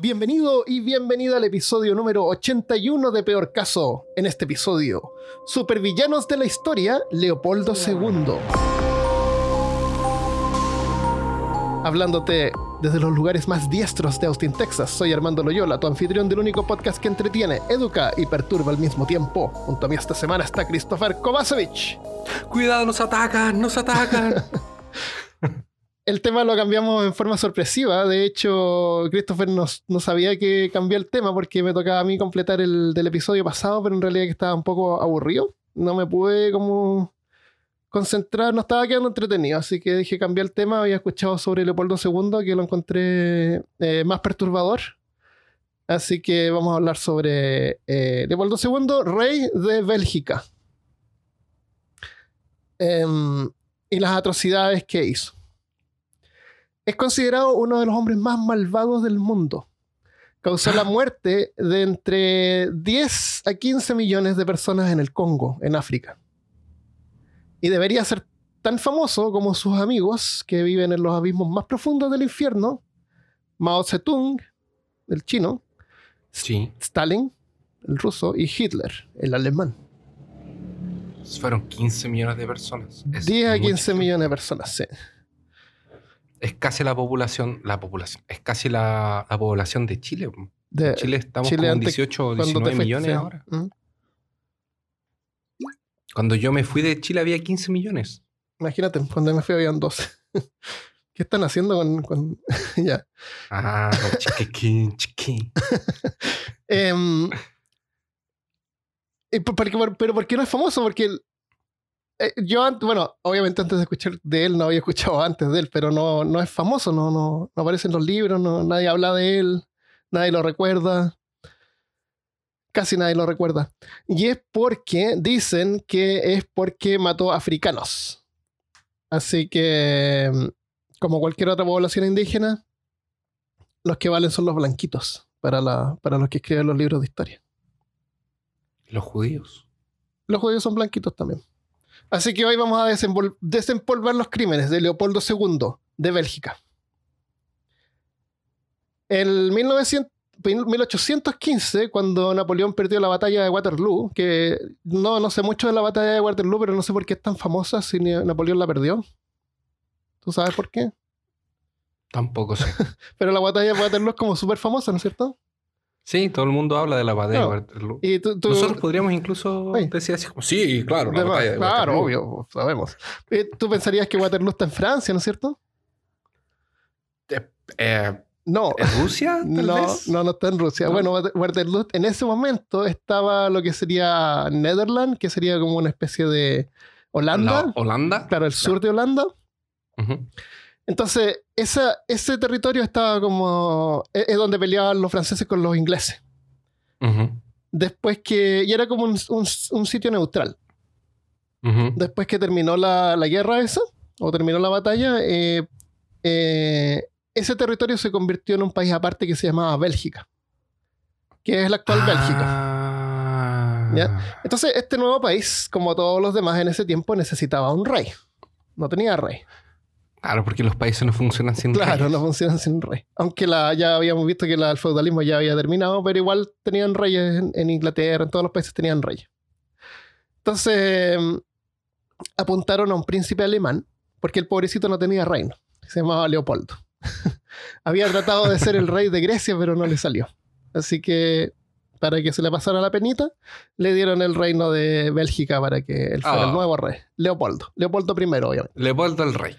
Bienvenido y bienvenida al episodio número 81 de Peor Caso. En este episodio, Supervillanos de la Historia, Leopoldo II. Hablándote desde los lugares más diestros de Austin, Texas, soy Armando Loyola, tu anfitrión del único podcast que entretiene, educa y perturba al mismo tiempo. Junto a mí esta semana está Christopher Kovacevic. Cuidado, nos atacan, nos atacan. el tema lo cambiamos en forma sorpresiva. De hecho, Christopher no, sabía que cambió el tema porque me tocaba a mí completar el episodio pasado, pero en realidad que estaba un poco aburrido. No me pude como concentrar, no estaba quedando entretenido, así que dije cambiar el tema. Había escuchado sobre Leopoldo II, que lo encontré eh, más perturbador. Así que vamos a hablar sobre eh, Leopoldo II, rey de Bélgica. Em, y las atrocidades que hizo. Es considerado uno de los hombres más malvados del mundo. Causó la muerte de entre 10 a 15 millones de personas en el Congo, en África. Y debería ser tan famoso como sus amigos que viven en los abismos más profundos del infierno, Mao Zedong, el chino, Stalin, el ruso, y Hitler, el alemán. Fueron 15 millones de personas. 10 a 15 millones de personas, sí es casi la población, la población, es casi la, población de Chile. De, Chile estamos con 18 o 19 millones ahora. ¿Mm? Cuando yo me fui de Chile había 15 millones. Imagínate, cuando me fui habían 12. ¿Qué están haciendo con...? ya. Ah, chiquiquín, chiquiquín. Em, pero ¿por qué no es famoso? Porque eh, yo, bueno, obviamente antes de escuchar de él, no había escuchado antes de él, pero no, no es famoso, no, no, no aparece en los libros, no, nadie habla de él, nadie lo recuerda. Casi nadie lo recuerda. Y es porque dicen que es porque mató africanos. Así que, mm, como cualquier otra población indígena, los que valen son los blanquitos para, la, para los que escriben los libros de historia. ¿Los judíos? Los judíos son blanquitos también. Así que hoy vamos a desempolvar los crímenes de Leopoldo II de Bélgica. En 1815, cuando Napoleón perdió la batalla de Waterloo, que no, no sé mucho de la batalla de Waterloo, pero no sé por qué es tan famosa si Napoleón la perdió. ¿Tú sabes por qué? Tampoco sé. pero la batalla de Waterloo es como súper famosa, ¿no es cierto? Sí, todo el mundo habla de la batalla de Waterloo. Nosotros podríamos incluso decir así como, sí, claro, la batalla de Claro, obvio, sabemos. ¿Tú pensarías que Waterloo está en Francia, ¿no es cierto? Eh, no. ¿En Rusia? no, no, no está en Rusia. Bueno, Waterloo en ese momento estaba lo que sería Netherlands, que sería como una especie de Holanda. ¿Holanda? Claro, el sur de Holanda. Entonces, ese territorio estaba como. E, es, donde peleaban los franceses con los ingleses. Después que. Y era como un, sitio neutral. Después que terminó la, guerra esa, o terminó la batalla, eh, eh, ese territorio se convirtió en un país aparte que se llamaba Bélgica. Que es la actual Bélgica. ¿Ya? Entonces, este nuevo país, como todos los demás en ese tiempo, necesitaba un rey. No tenía rey. Claro, porque los países no funcionan sin rey. Claro, no funcionan sin rey. Aunque la, ya habíamos visto que el feudalismo ya había terminado, pero igual tenían reyes en, Inglaterra, en todos los países tenían reyes. Entonces mm, apuntaron a un príncipe alemán, porque el pobrecito no tenía reino. Se llamaba Leopoldo. había tratado de ser el rey de Grecia, pero no le salió. Así que para que se le pasara la penita, le dieron el reino de Bélgica para que él fuera el ah. nuevo rey. Leopoldo. Leopoldo I, obviamente. Leopoldo el rey.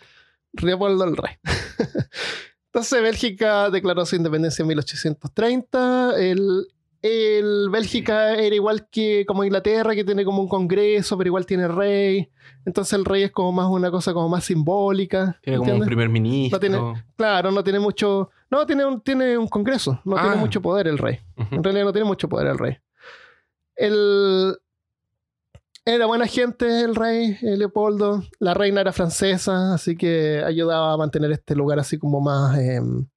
Leopoldo el Rey. Entonces Bélgica declaró su independencia en 1830. El, el, Bélgica era igual que como Inglaterra, que tiene como un congreso, pero igual tiene rey. Entonces el rey es como más una cosa como más simbólica. Tiene como un primer ministro. claro, no tiene mucho... No, tiene un, tiene un congreso. No tiene ah. mucho poder el rey. En realidad no tiene mucho poder el rey. El, era buena gente el rey Leopoldo. La reina era francesa, así que ayudaba a mantener este lugar así como más... Em,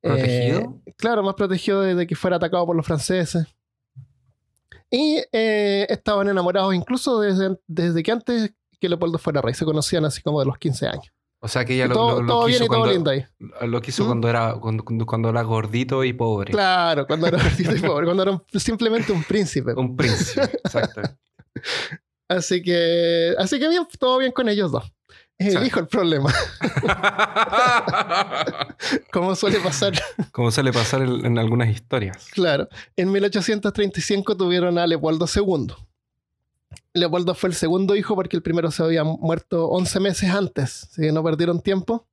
¿Protegido? Eh, claro, más protegido de, que fuera atacado por los franceses. Y eh, estaban enamorados incluso desde, desde que antes que Leopoldo fuera rey. Se conocían así como de los 15 años. O sea que ella lo, todo, lo, cuando, todo. Lo quiso ¿Mm? cuando, era, cuando, cuando, era gordito y pobre. Claro, cuando era gordito y pobre, cuando era simplemente un príncipe. Un príncipe, exacto. así que, así que bien, todo bien con ellos dos. Es el hijo el problema. Como suele pasar. Como suele pasar en, en algunas historias. Claro. En 1835 tuvieron a Leopoldo II. Leopoldo fue el segundo hijo porque el primero se había muerto 11 meses antes, así que no perdieron tiempo.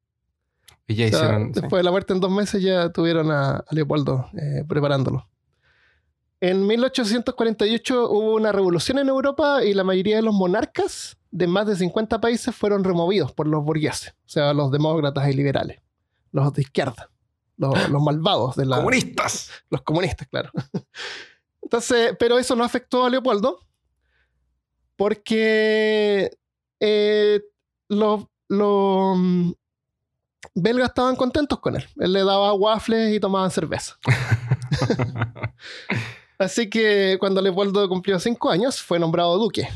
Y ya hicieron. Después de la muerte en dos meses ya tuvieron a, Leopoldo eh, preparándolo. En 1848 hubo una revolución en Europa y la mayoría de los monarcas de más de 50 países fueron removidos por los burgueses, o sea, los demócratas y liberales, los de izquierda, los, los malvados de la... Comunistas. Los comunistas, claro. Entonces, pero eso no afectó a Leopoldo porque eh, los, los mm, belgas estaban contentos con él. Él le daba waffles y tomaban cerveza. Así que cuando Leopoldo cumplió cinco años, fue nombrado duque.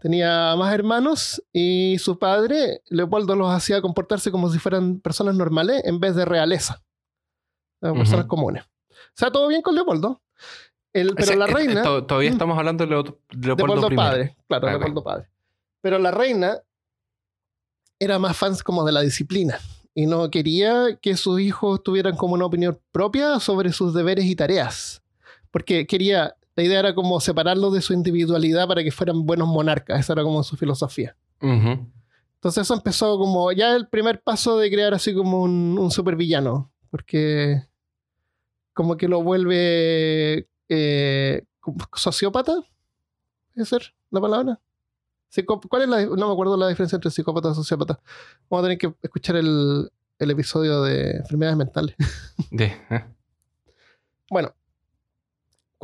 Tenía más hermanos y su padre, Leopoldo, los hacía comportarse como si fueran personas normales en vez de realeza. Personas comunes. O sea, todo bien con Leopoldo. pero la reina. todavía estamos hablando de Leopoldo, Leopoldo padre. Claro, Leopoldo padre. Pero la reina era más fans como de la disciplina y no quería que sus hijos tuvieran como una opinión propia sobre sus deberes y tareas. Porque quería, la idea era como separarlos de su individualidad para que fueran buenos monarcas. Esa era como su filosofía. Entonces eso empezó como ya el primer paso de crear así como un, un supervillano. Porque como que lo vuelve eh, sociópata, ¿puede ser la palabra? ¿Cuál es la, no me acuerdo la diferencia entre psicópata y sociópata. Vamos a tener que escuchar el, el episodio de enfermedades mentales. De, ¿eh? Bueno,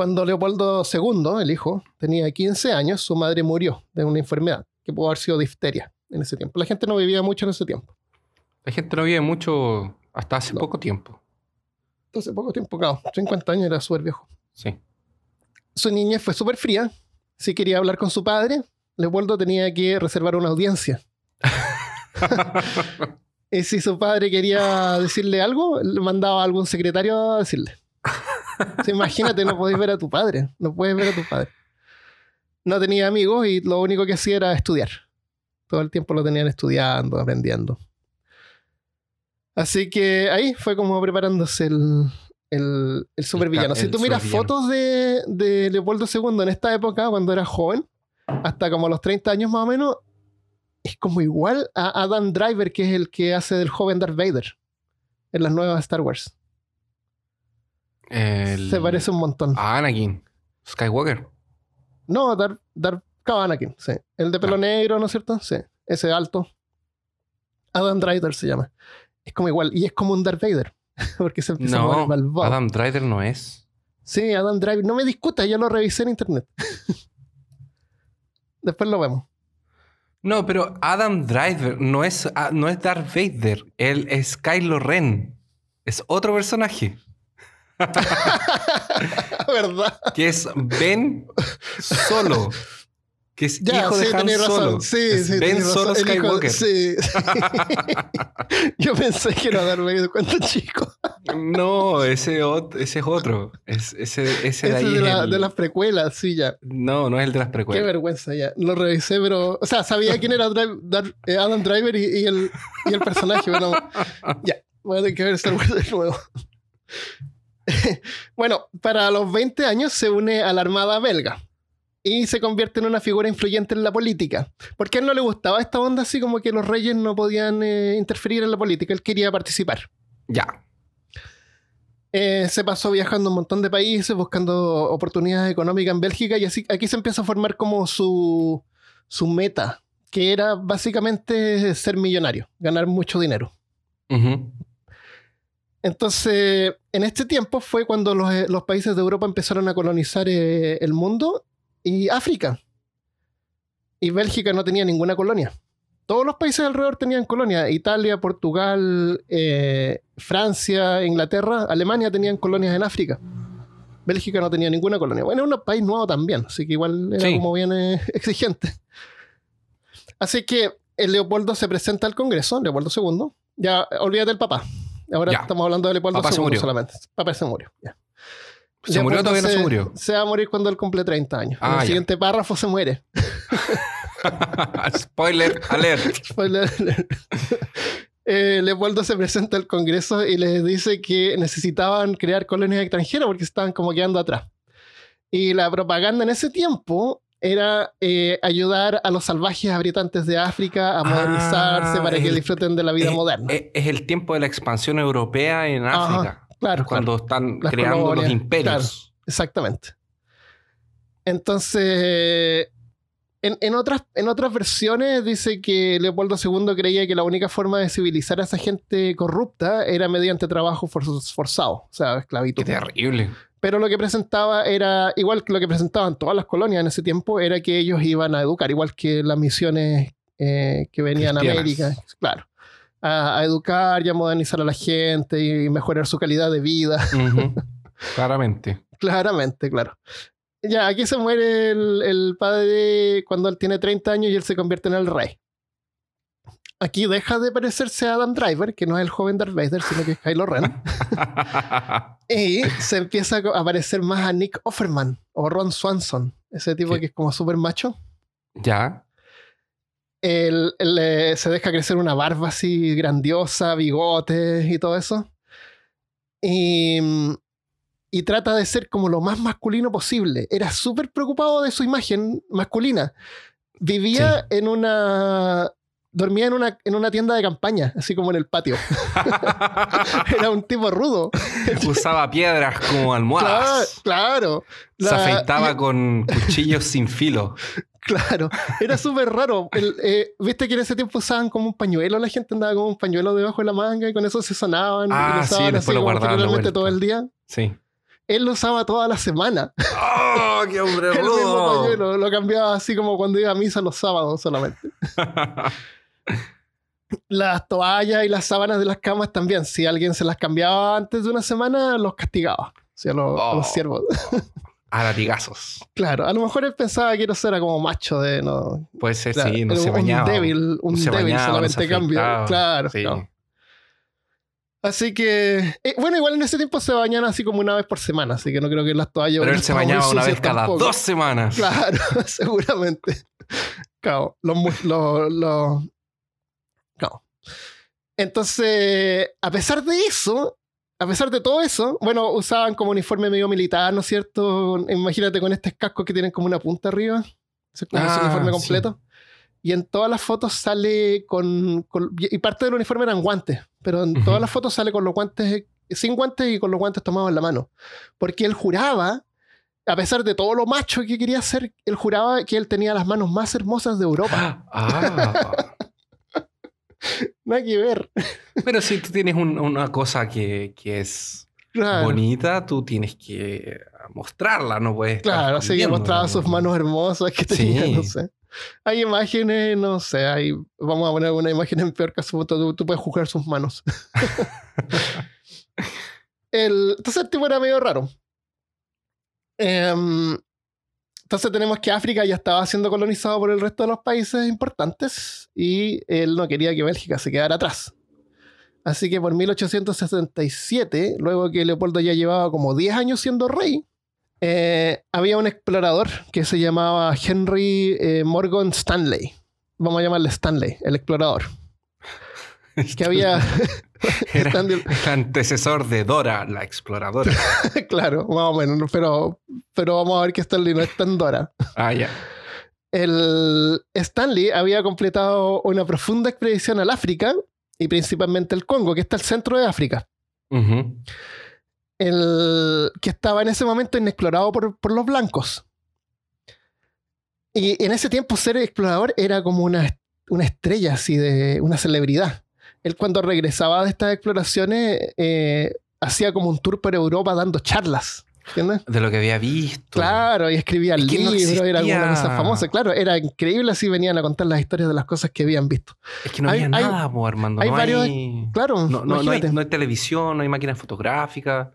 cuando Leopoldo II, el hijo, tenía 15 años, su madre murió de una enfermedad que pudo haber sido difteria en ese tiempo. La gente no vivía mucho en ese tiempo. La gente no vivía mucho hasta hace poco tiempo. Hace poco tiempo, claro. 50 años era súper viejo. Sí. Su niña fue súper fría. Si quería hablar con su padre, Leopoldo tenía que reservar una audiencia. y si su padre quería decirle algo, le mandaba a algún secretario a decirle. imagínate, no podés ver a tu padre. No puedes ver a tu padre. No tenía amigos y lo único que hacía era estudiar. Todo el tiempo lo tenían estudiando, aprendiendo. Así que ahí fue como preparándose el, el, el supervillano. Si tú miras fotos de, de, Leopoldo II en esta época, cuando era joven, hasta como los 30 años más o menos, es como igual a Adam Driver, que es el que hace del joven Darth Vader en las nuevas Star Wars. Se parece un montón. A Anakin. Skywalker. No, Darth, Darth Anakin, sí. El de pelo ah. negro, ¿no es cierto? Sí. Ese alto. Adam Driver se llama. Es como igual. Y es como un Darth Vader. Porque se empieza no, a Adam Driver no es. Sí, Adam Driver. No me discuta, ya lo revisé en internet. Después lo vemos. No, pero Adam Driver no es, ah, no es Darth Vader. Él es Kylo Ren. Es otro personaje. ¿Verdad? Que es Ben Solo que es hijo de Han Solo. Sí, sí, Ben Solo Skywalker. sí, Yo pensé que era Vader cuando chico. no, ese, ese es otro. Es, ese, ese de ahí. De, la, de, las precuelas, sí, ya. No, no es el de las precuelas. Qué vergüenza, ya. Lo revisé, pero. O sea, sabía quién era eh, Adam Driver y, el, y el personaje, pero. Ya, voy a tener que ver Star Wars de nuevo. bueno, para los 20 años se une a la Armada belga y se convierte en una figura influyente en la política. Porque a él no le gustaba esta onda así como que los reyes no podían eh, interferir en la política, él quería participar. Ya. Eh, se pasó viajando un montón de países buscando oportunidades económicas en Bélgica y así aquí se empieza a formar como su, su meta, que era básicamente ser millonario, ganar mucho dinero. Entonces, en este tiempo fue cuando los, eh, los, países de Europa empezaron a colonizar el mundo y África. Y Bélgica no tenía ninguna colonia. Todos los países alrededor tenían colonia. Italia, Portugal, eh, Francia, Inglaterra, Alemania tenían colonias en África. Bélgica no tenía ninguna colonia. Bueno, es un país nuevo también, así que igual era como bien eh, exigente. Así que el Leopoldo se presenta al Congreso, Leopoldo II. Ya, olvídate del papá. Ahora estamos hablando de Leopoldo II solamente. Papá se murió. Ya. ¿Se murió todavía no se murió? Se va a morir cuando él cumple 30 años. en ah, el siguiente párrafo se muere. Spoiler alert. Spoiler alert. Eh, Leopoldo se presenta al Congreso y les dice que necesitaban crear colonias extranjeras porque estaban como quedando atrás. Y la propaganda en ese tiempo era eh, ayudar a los salvajes habitantes de África a modernizarse ah, para que disfruten de la vida moderna. Es, el tiempo de la expansión europea en África. claro. Cuando están creando los imperios. exactamente. Entonces, en, otras, en otras versiones dice que Leopoldo II creía que la única forma de civilizar a esa gente corrupta era mediante trabajo forzado, o sea, esclavitud. Qué terrible. Pero lo que presentaba era, igual que lo que presentaban todas las colonias en ese tiempo, era que ellos iban a educar, igual que las misiones eh, que venían a América, claro. A, educar y a modernizar a la gente y mejorar su calidad de vida. Claramente. Claramente, claro. Ya, aquí se muere el, padre cuando él tiene 30 años y él se convierte en el rey. Aquí deja de parecerse a Adam Driver, que no es el joven Darth Vader, sino que es Kylo Ren. y se empieza a parecer más a Nick Offerman o Ron Swanson, ese tipo que es como súper macho. Ya. Él, eh, se deja crecer una barba así grandiosa, bigotes y todo eso. Y y trata de ser como lo más masculino posible. Era súper preocupado de su imagen masculina. Vivía en una... Dormía en una, en una tienda de campaña, así como en el patio. Era un tipo rudo. Usaba piedras como almohadas. Claro. Se afeitaba con cuchillos sin filo. Claro, era súper raro. Eh, Viste que en ese tiempo usaban como un pañuelo, la gente andaba con un pañuelo debajo de la manga y con eso se sonaban. Ah, sí, después lo guardaban. todo el día. Sí él lo usaba toda la semana. ¡Oh, qué hombre rudo! Lo, lo cambiaba así como cuando iba a misa los sábados solamente. Las toallas y las sábanas de las camas también. Si alguien se las cambiaba antes de una semana, los castigaba. O sea, los, los oh. siervos. a latigazos. Claro, a lo mejor él pensaba que eso era como macho de no. Puede ser, sí, no se bañaba. Un débil, un débil solamente cambio. Claro, sí. Así que, eh, bueno, igual en ese tiempo se bañan así como una vez por semana, así que no creo que las toallas. Pero él se bañaba una vez cada dos semanas. Claro, seguramente. Claro, los. los, Entonces, a pesar de eso, a pesar de todo eso, bueno, usaban como uniforme medio militar, ¿no es cierto? Imagínate con este casco que tienen como una punta arriba. Es como ah, uniforme completo y en todas las fotos sale con, y parte del uniforme eran guantes, pero en todas las fotos sale con los guantes, sin guantes y con los guantes tomados en la mano. Porque él juraba, a pesar de todo lo macho que quería ser, él juraba que él tenía las manos más hermosas de Europa. Ah. hay que ver. Pero si tú tienes una cosa que, es bonita, tú tienes que mostrarla, no puedes. Claro, así que mostraba sus manos hermosas que tenía, no sé. Hay imágenes, no sé, hay, vamos a poner una imagen en peor caso, tú, tú puedes juzgar sus manos. el, entonces el tipo era medio raro. Em, entonces tenemos que África ya estaba siendo colonizado por el resto de los países importantes y él no quería que Bélgica se quedara atrás. Así que por 1867, luego que Leopoldo ya llevaba como 10 años siendo rey, eh, había un explorador que se llamaba Henry eh, Morgan Stanley. Vamos a llamarle Stanley, el explorador. Que había. Era el antecesor de Dora, la exploradora. claro, más o menos, pero, pero vamos a ver que Stanley no es tan Dora. Ah, ya. El Stanley había completado una profunda expedición al África y principalmente el Congo, que está al centro de África el, que estaba en ese momento inexplorado por, por los blancos. Y en ese tiempo ser explorador era como una, una estrella así de una celebridad. Él cuando regresaba de estas exploraciones eh, hacía como un tour por Europa dando charlas. ¿Entiendes? De lo que había visto. Claro, y escribía libros, era una cosa famosa. Claro, era increíble así venían a contar las historias de las cosas que habían visto. Es que no había nada, Armando. Hay no varios, hay, claro, no, no, hay, no, hay, televisión, no hay máquinas fotográficas.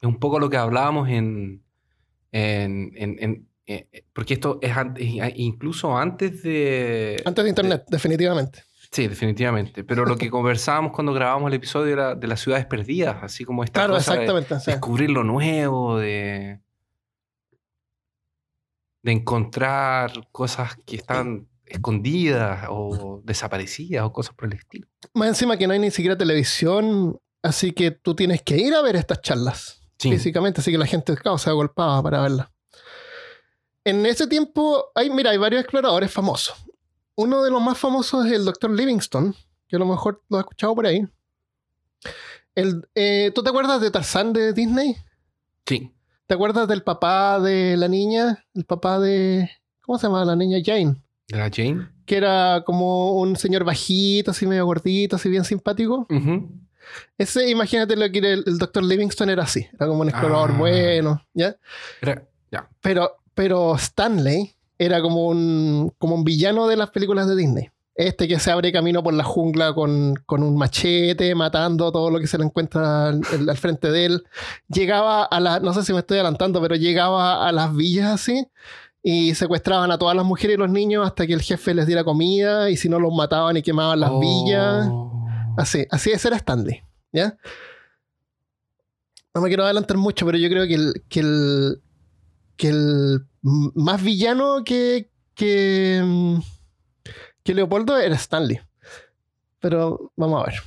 Es un poco lo que hablábamos en, en, en, eh, porque esto es, incluso antes de... Antes de Internet, definitivamente. Sí, definitivamente. Pero lo que conversábamos cuando grabábamos el episodio era de las ciudades perdidas, así como esta claro, cosa exactamente, de descubrir lo nuevo, de, de encontrar cosas que están escondidas o desaparecidas o cosas por el estilo. Más encima que no hay ni siquiera televisión, así que tú tienes que ir a ver estas charlas físicamente, así que la gente claro, se agolpaba para verlas. En ese tiempo, hay, mira, hay varios exploradores famosos. Uno de los más famosos es el Dr. Livingstone, que a lo mejor lo has escuchado por ahí. El, eh, ¿Tú te acuerdas de Tarzán de Disney? Sí. ¿Te acuerdas del papá de la niña? El papá de. ¿Cómo se llama la niña? Jane. ¿De la Jane? Que era como un señor bajito, así medio gordito, así bien simpático. Ese, imagínate lo que era el, Dr. Livingstone era así. Era como un explorador ah. bueno, ¿ya? ya. Pero pero Stanley era como un, como un villano de las películas de Disney. Este que se abre camino por la jungla con, un machete, matando todo lo que se le encuentra al, frente de él. Llegaba a las, no sé si me estoy adelantando, pero llegaba a las villas así y secuestraban a todas las mujeres y los niños hasta que el jefe les diera comida y si no los mataban y quemaban las villas. Oh. Así, así es era Stanley. ¿ya? No me quiero adelantar mucho, pero yo creo que el, que el, que el más villano que, que, que Leopoldo era Stanley. Pero vamos a ver.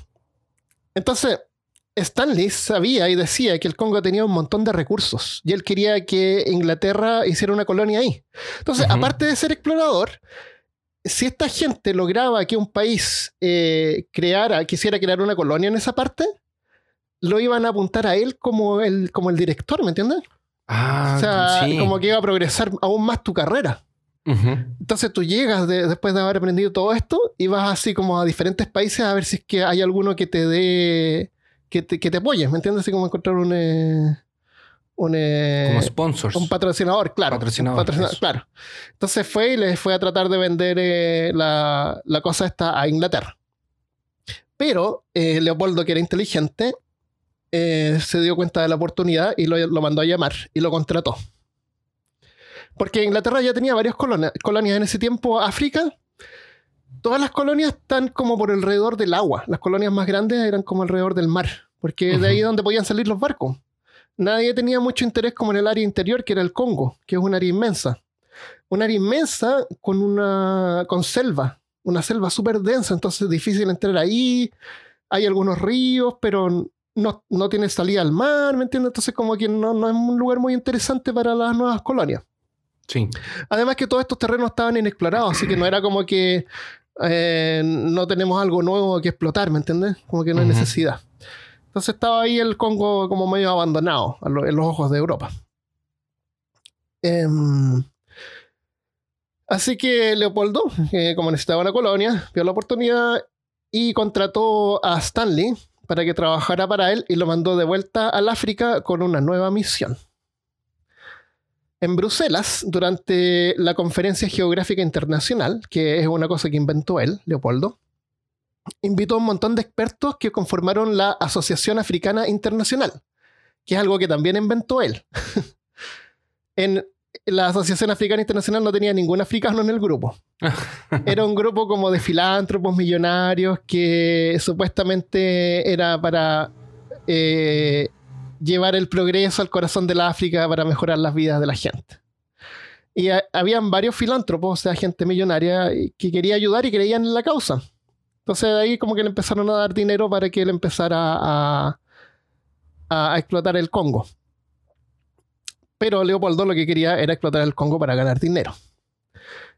Entonces, Stanley sabía y decía que el Congo tenía un montón de recursos y él quería que Inglaterra hiciera una colonia ahí. Entonces, aparte de ser explorador, si esta gente lograba que un país eh, creara, quisiera crear una colonia en esa parte, lo iban a apuntar a él como el, como el director, ¿me entiendes? Ah, o sea, como que iba a progresar aún más tu carrera. Entonces tú llegas después de haber aprendido todo esto y vas así como a diferentes países a ver si es que hay alguno que te dé, que te, que te apoye, ¿me entiendes? Así como encontrar un... Eh, un eh, como sponsors. Un patrocinador, claro. Patrocinador. claro. Entonces fue y les fue a tratar de vender eh, la, la, cosa esta a Inglaterra. Pero Leopoldo, que era inteligente, eh, se dio cuenta de la oportunidad y lo, mandó a llamar y lo contrató. Porque Inglaterra ya tenía varias colonias, colonias en ese tiempo. África, todas las colonias están como por alrededor del agua. Las colonias más grandes eran como alrededor del mar, porque de ahí es donde podían salir los barcos. Nadie tenía mucho interés como en el área interior, que era el Congo, que es un área inmensa. Un área inmensa con una con selva, una selva súper densa, entonces es difícil entrar ahí. Hay algunos ríos, pero no, no tiene salida al mar, ¿me entiendes? Entonces como que no, no es un lugar muy interesante para las nuevas colonias. Sí. Además que todos estos terrenos estaban inexplorados, así que no era como que eh, no tenemos algo nuevo que explotar, ¿me entiendes? Como que no hay necesidad. Entonces estaba ahí el Congo como medio abandonado en los ojos de Europa. Em, así que Leopoldo, como necesitaba una colonia, vio la oportunidad y contrató a Stanley, para que trabajara para él y lo mandó de vuelta al África con una nueva misión. En Bruselas, durante la Conferencia Geográfica Internacional, que es una cosa que inventó él, Leopoldo, invitó a un montón de expertos que conformaron la Asociación Africana Internacional, que es algo que también inventó él. en la Asociación Africana Internacional no tenía ningún africano en el grupo. Era un grupo como de filántropos millonarios que supuestamente era para eh, llevar el progreso al corazón de la África para mejorar las vidas de la gente. Y habían varios filántropos, o sea, gente millonaria que quería ayudar y creían en la causa. Entonces de ahí como que le empezaron a dar dinero para que él empezara a, a explotar el Congo. Pero Leopoldo lo que quería era explotar el Congo para ganar dinero.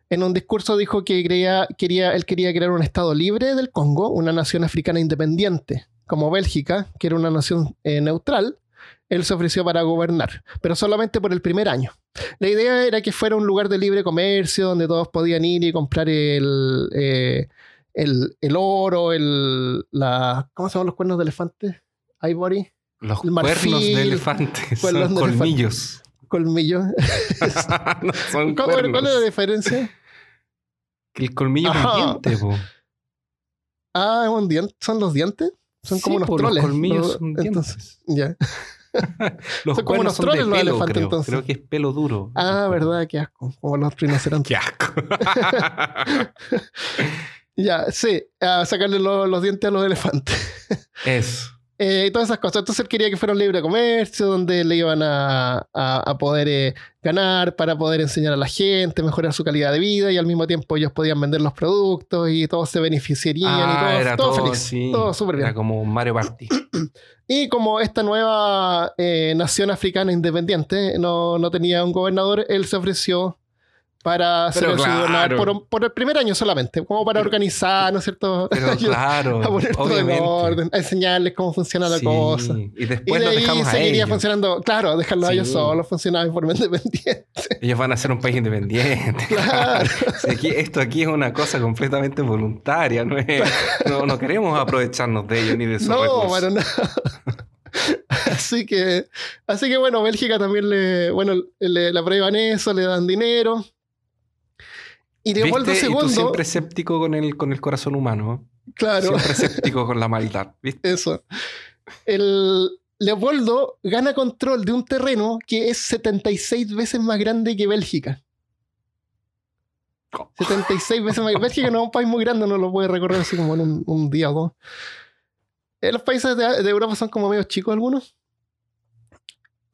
En un discurso dijo que quería, él quería crear un estado libre del Congo, una nación africana independiente, como Bélgica, que era una nación eh, neutral. Él se ofreció para gobernar, pero solamente por el primer año. La idea era que fuera un lugar de libre comercio donde todos podían ir y comprar el, eh, el, oro, el, la, ¿cómo se llaman los cuernos de elefante? Ivory. Los cuernos de elefante son colmillos colmillo. ¿Cuál, es la diferencia? Que el colmillo es un diente, Ah, es un diente. ¿Son los dientes? Son como unos troles. Los colmillos son dientes. ya. los son como unos troles los elefantes, creo. entonces. Creo que es pelo duro. Ah, verdad, qué asco. Como los rinocerontes. Qué asco. Ya, sí, a sacarle los dientes a los elefantes. Eso. Eh, y todas esas cosas. Entonces él quería que fuera un libre comercio donde le iban a, a, poder eh, ganar para poder enseñar a la gente, mejorar su calidad de vida y al mismo tiempo ellos podían vender los productos y todos se beneficiarían y ah, todo, era todo, feliz. Todo súper bien. Era como Mario Party. y como esta nueva eh, nación africana independiente no, no tenía un gobernador, él se ofreció para ser por, por, el primer año solamente, como para organizar, ¿no es cierto? claro, a poner todo en orden, a enseñarles cómo funciona la cosa. Y después y de ahí seguiría funcionando, claro, dejarlo a ellos solos, funcionar de forma independiente. Ellos van a ser un país independiente. Claro. esto aquí es una cosa completamente voluntaria, no, no, queremos aprovecharnos de ellos ni de sus no, Bueno, no. así que, así que bueno, Bélgica también le, bueno, le, le aprueban eso, le dan dinero y Leopoldo II. Y tú siempre escéptico con el, con el corazón humano. Claro. Siempre escéptico con la maldad. ¿viste? Eso. El Leopoldo gana control de un terreno que es 76 veces más grande que Bélgica. 76 veces más. Bélgica no es un país muy grande, no lo puede recorrer así como en un, día o dos. Eh, los países de, de Europa son como medio chicos algunos.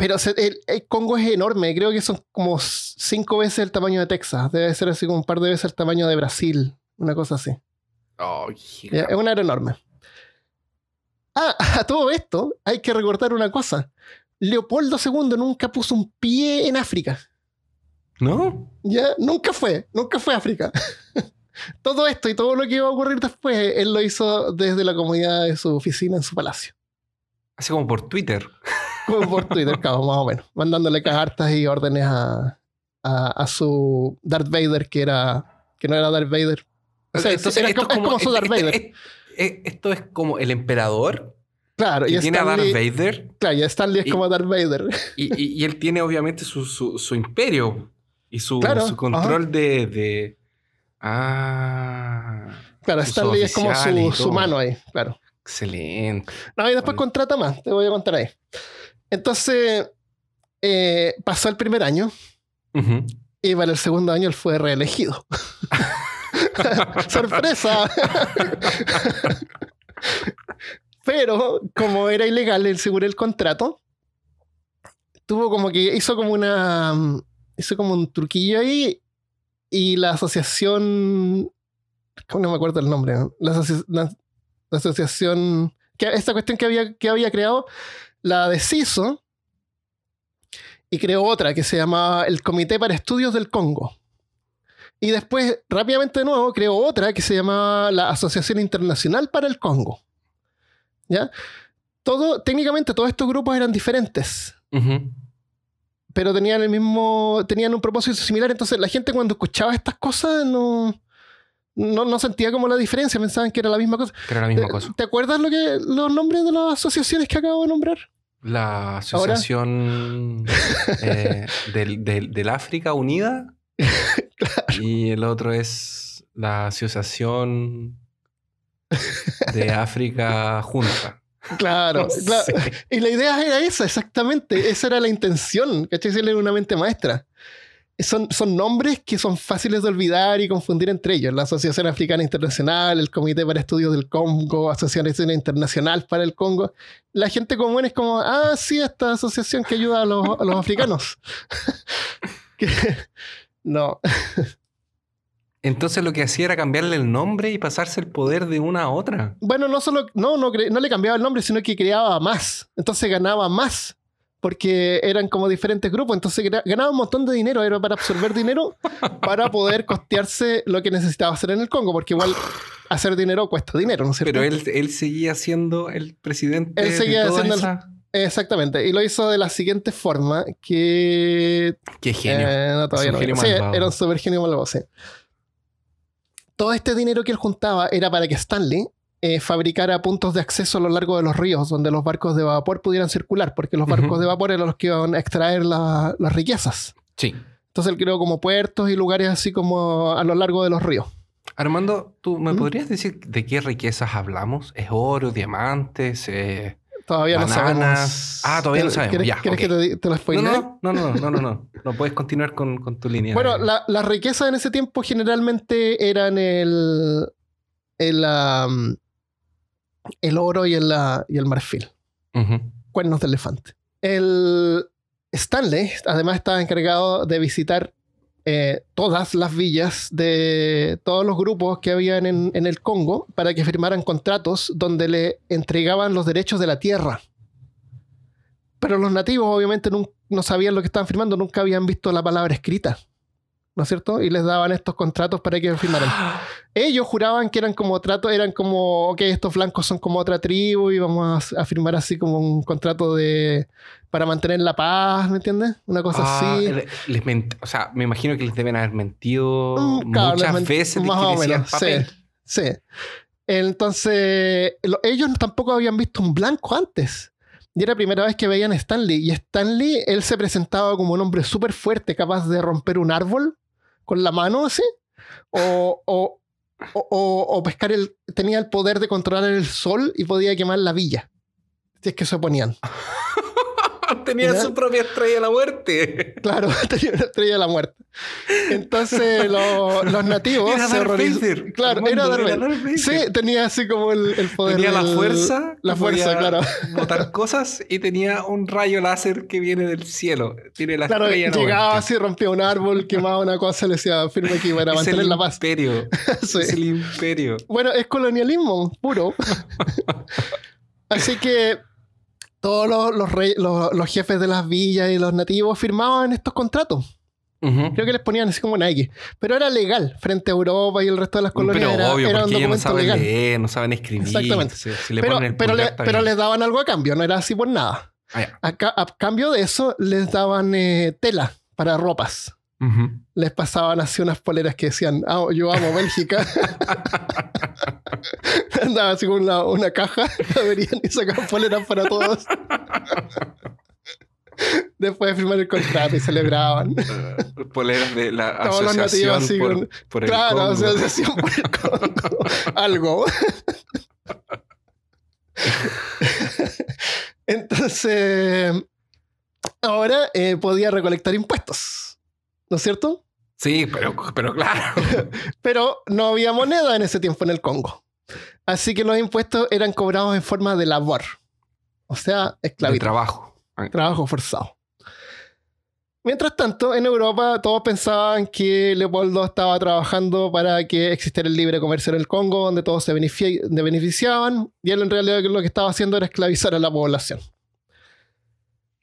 Pero el, Congo es enorme, creo que son como cinco veces el tamaño de Texas. Debe ser así como un par de veces el tamaño de Brasil, una cosa así. es una área enorme. Ah, a todo esto hay que recordar una cosa. Leopoldo II nunca puso un pie en África. ¿No? Ya, nunca fue, nunca fue a África. todo esto y todo lo que iba a ocurrir después, él lo hizo desde la comodidad de su oficina en su palacio. Así como por Twitter. Como por Twitter, más o menos. Mandándole cartas y órdenes a, a, su Darth Vader, que era que no era Darth Vader. O sea, esto es, como, su Darth Vader. esto es como el emperador. Claro, y tiene a Darth Vader. Claro, y Stanley es como Darth Vader. Y, y, él tiene obviamente su, su, imperio y su, su control de, de, Ah. Claro, Stanley es como su, su mano ahí, claro. Excelente. No, y después contrata más, te voy a contar ahí. Entonces, eh, pasó el primer año y para el segundo año él fue reelegido. ¡Sorpresa! Pero, como era ilegal el seguro el contrato, tuvo como que hizo como una. hizo como un truquillo ahí y la asociación. No me acuerdo el nombre. La, asociación. Que, esta cuestión que había, que había creado la deshizo y creó otra que se llamaba el Comité para Estudios del Congo. Y después, rápidamente de nuevo, creó otra que se llamaba la Asociación Internacional para el Congo. ¿Ya? Todo, técnicamente todos estos grupos eran diferentes. Pero tenían el mismo. tenían un propósito similar. Entonces la gente cuando escuchaba estas cosas no. No, sentía como la diferencia, pensaban que era la misma cosa. era la misma cosa. ¿Te acuerdas lo que, los nombres de las asociaciones que acabo de nombrar? La Asociación eh, del, África Unida. Y el otro es la Asociación de África Junta. Claro, Y la idea era esa, exactamente. Esa era la intención, ¿cachai? Era una mente maestra son, son nombres que son fáciles de olvidar y confundir entre ellos. La Asociación Africana Internacional, el Comité para Estudios del Congo, Asociación Internacional para el Congo. La gente común es como, ah, sí, esta asociación que ayuda a los, a los africanos. no. Entonces lo que hacía era cambiarle el nombre y pasarse el poder de una a otra. Bueno, no solo, no, no, no le cambiaba el nombre, sino que creaba más. Entonces ganaba más porque eran como diferentes grupos, entonces ganaba un montón de dinero, era para absorber dinero para poder costearse lo que necesitaba hacer en el Congo, porque igual hacer dinero cuesta dinero, ¿no es cierto? Pero él, él seguía siendo el presidente. Él seguía siendo Exactamente, y lo hizo de la siguiente forma, que... Qué genio. Eh, todavía no. sí, era un super genio malvado, sí. Todo este dinero que él juntaba era para que Stanley eh, fabricara puntos de acceso a lo largo de los ríos donde los barcos de vapor pudieran circular, porque los barcos de vapor eran los que iban a extraer las riquezas. Sí. Entonces él creó como puertos y lugares así como a lo largo de los ríos. Armando, ¿tú me ¿Mm? podrías decir de qué riquezas hablamos? ¿Es oro, diamantes? Eh, todavía no sabemos. Ah, todavía no sabemos. ¿Quieres, que te, te las no, no, no, no, no, no, no, no. puedes continuar con, con tu línea. Bueno, las riquezas en ese tiempo generalmente eran el, el, um, el oro y el, uh, y el marfil. Cuernos de elefante. El Stanley, además, estaba encargado de visitar eh, todas las villas de todos los grupos que habían en, en, el Congo para que firmaran contratos donde le entregaban los derechos de la tierra. Pero los nativos obviamente no, no sabían lo que estaban firmando, nunca habían visto la palabra escrita. ¿No es cierto? Y les daban estos contratos para que firmaran. Ellos juraban que eran como tratos, eran como, ok, estos blancos son como otra tribu y vamos a, firmar así como un contrato de para mantener la paz, ¿me entiendes? Una cosa ah, así. Les o sea, me imagino que les deben haber mentido mm, muchas veces. Más o menos, sí, sí. Entonces, ellos tampoco habían visto un blanco antes. Y era la primera vez que veían a Stanley. Y Stanley, él se presentaba como un hombre súper fuerte, capaz de romper un árbol con la mano así. O, o, o, pescar el. Tenía el poder de controlar el sol y podía quemar la villa. Si es que se oponían. tenía su propia estrella de la muerte. Claro, tenía una estrella de la muerte. Entonces los nativos era se Claro, era Darth Sí, tenía así como el, el poder. Tenía la fuerza. La fuerza, claro. Botar cosas y tenía un rayo láser que viene del cielo. Tiene la claro, estrella llegaba así, rompía un árbol, quemaba una cosa, le decía firme aquí para mantener la paz. Imperio. sí. Es el imperio. Bueno, es colonialismo puro. así que todos los, los, jefes de las villas y los nativos firmaban estos contratos. Creo que les ponían así como Nike. Pero era legal frente a Europa y el resto de las colonias. Pero era, obvio, era porque un no saben leer, no saben escribir. Exactamente. pero, les daban algo a cambio, no era así por nada. Ah, a, cambio de eso, les daban eh, tela para ropas. Les pasaban así unas poleras que decían, ah, yo amo Bélgica. Andaba así con una, una caja, la verían y sacaban poleras para todos. Después de firmar el contrato y celebraban. poleras de la asociación así por, por, el Claro, Congo. asociación por el Congo. Algo. Entonces, ahora eh, podía recolectar impuestos. ¿No es cierto? Sí, pero, pero claro. pero no había moneda en ese tiempo en el Congo. Así que los impuestos eran cobrados en forma de labor. O sea, esclavitud. De trabajo. Trabajo forzado. Mientras tanto, en Europa todos pensaban que Leopoldo estaba trabajando para que existiera el libre comercio en el Congo, donde todos se beneficiaban, y él en realidad lo que estaba haciendo era esclavizar a la población.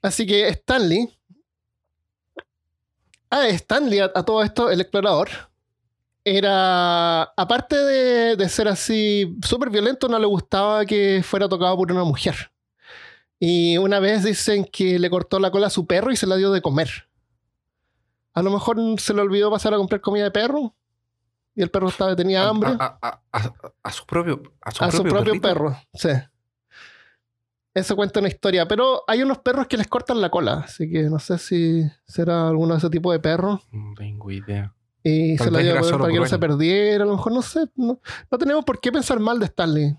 Así que Stanley Ah, Stanley, a, todo esto, el explorador, era, aparte de, ser así súper violento, no le gustaba que fuera tocado por una mujer. Y una vez dicen que le cortó la cola a su perro y se la dio de comer. A lo mejor se le olvidó pasar a comprar comida de perro. Y el perro estaba, tenía hambre. A, su propio, a su propio perro, sí. Eso cuenta una historia. Pero hay unos perros que les cortan la cola. Así que no sé si será alguno de ese tipo de perros. No tengo idea. Y se la dio para que no se perdiera. A lo mejor no sé. No, tenemos por qué pensar mal de Stanley.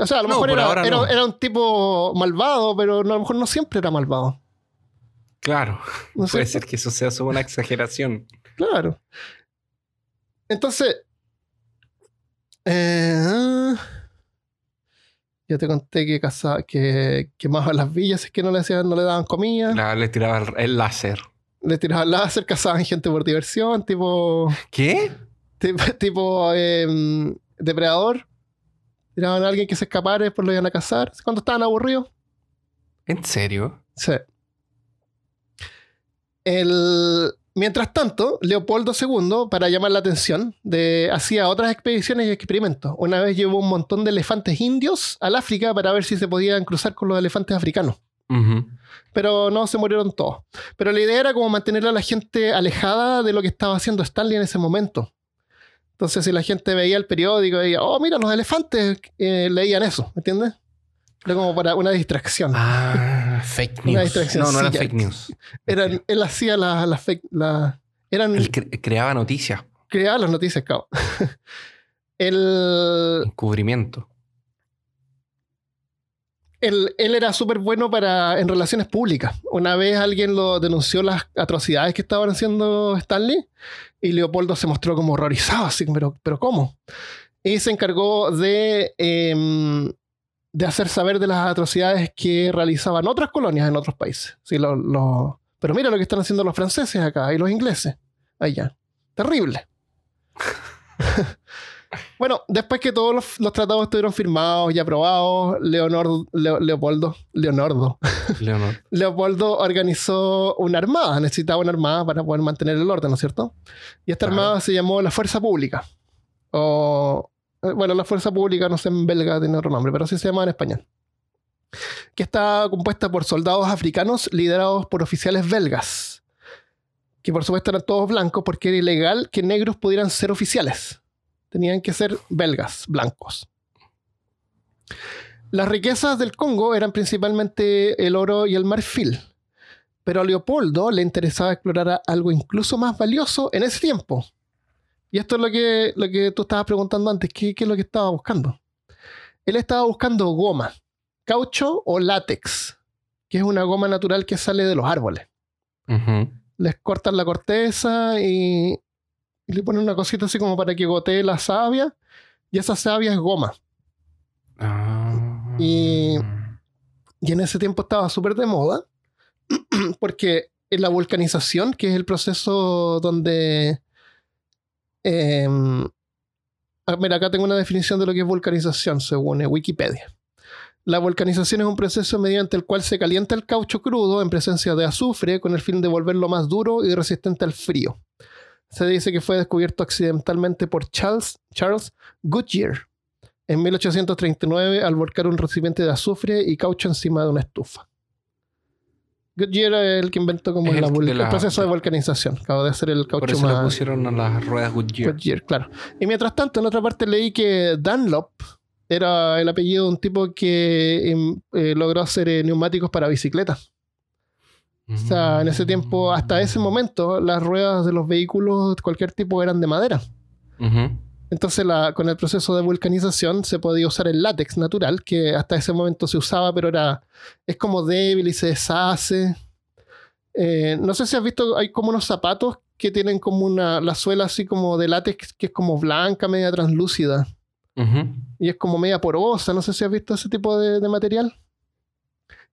O sea, a lo mejor era, era, un tipo malvado, pero a lo mejor no siempre era malvado. Claro. Puede ser que eso sea solo una exageración. Claro. Entonces. Eh, yo te conté que, caza, que quemaba las villas es que no le, hacían, no le daban comida. Claro, le tiraban el láser. Le tiraban el láser, cazaban gente por diversión, tipo. ¿Qué? Tipo, em, depredador. Tiraban a alguien que se escapara y después lo iban a cazar. Cuando estaban aburridos. ¿En serio? Sí. El, Mientras tanto, Leopoldo II, para llamar la atención, hacía otras expediciones y experimentos. Una vez llevó un montón de elefantes indios al África para ver si se podían cruzar con los elefantes africanos. Pero no se murieron todos. Pero la idea era como mantener a la gente alejada de lo que estaba haciendo Stanley en ese momento. Entonces, si la gente veía el periódico y veía, oh, mira, los elefantes, eh, leían eso, ¿me entiendes? Era como para una distracción. Ah, fake news. no, no era fake news. él hacía las la fake. La, eran, él creaba noticias. Creaba las noticias, claro. el. Encubrimiento. Él, él, era súper bueno para, en relaciones públicas. Una vez alguien lo denunció las atrocidades que estaban haciendo Stanley y Leopoldo se mostró como horrorizado, así, pero, pero ¿cómo? y se encargó de, em, de hacer saber de las atrocidades que realizaban otras colonias en otros países. Sí, lo, pero mira lo que están haciendo los franceses acá y los ingleses allá. Terrible. bueno, después que todos los, tratados estuvieron firmados y aprobados, Leonardo, Leopoldo, Leonardo, Leopoldo organizó una armada. Necesitaba una armada para poder mantener el orden, ¿no es cierto? Y esta armada se llamó la Fuerza Pública. O, bueno, la Fuerza Pública, no sé en belga tiene otro nombre, pero así se llama en español. Que está compuesta por soldados africanos liderados por oficiales belgas. Que por supuesto eran todos blancos porque era ilegal que negros pudieran ser oficiales. Tenían que ser belgas, blancos. Las riquezas del Congo eran principalmente el oro y el marfil. Pero a Leopoldo le interesaba explorar algo incluso más valioso en ese tiempo, y esto es lo que, lo que tú estabas preguntando antes, ¿qué, es lo que estaba buscando? Él estaba buscando goma, caucho o látex, que es una goma natural que sale de los árboles. Les cortan la corteza y, le ponen una cosita así como para que gotee la savia, y esa savia es goma. Ah. Y, y en ese tiempo estaba súper de moda, porque en la vulcanización, que es el proceso donde Ah, mira, acá tengo una definición de lo que es vulcanización, según Wikipedia. La vulcanización es un proceso mediante el cual se calienta el caucho crudo en presencia de azufre con el fin de volverlo más duro y resistente al frío. Se dice que fue descubierto accidentalmente por Charles, Charles Goodyear en 1839 al volcar un recipiente de azufre y caucho encima de una estufa. Goodyear es el que inventó como el, proceso de volcanización. Acabo de hacer el caucho Por eso le pusieron a las ruedas Goodyear. Goodyear, claro. Y mientras tanto, en otra parte leí que Dunlop era el apellido de un tipo que em, eh, logró hacer eh, neumáticos para bicicletas. O sea, en ese tiempo, hasta ese momento, las ruedas de los vehículos de cualquier tipo eran de madera. Entonces, con el proceso de vulcanización se podía usar el látex natural, que hasta ese momento se usaba, pero era es como débil y se deshace. Eh, no sé si has visto, hay como unos zapatos que tienen como una, la suela así como de látex que es como blanca, media translúcida. Y es como media porosa. No sé si has visto ese tipo de, material.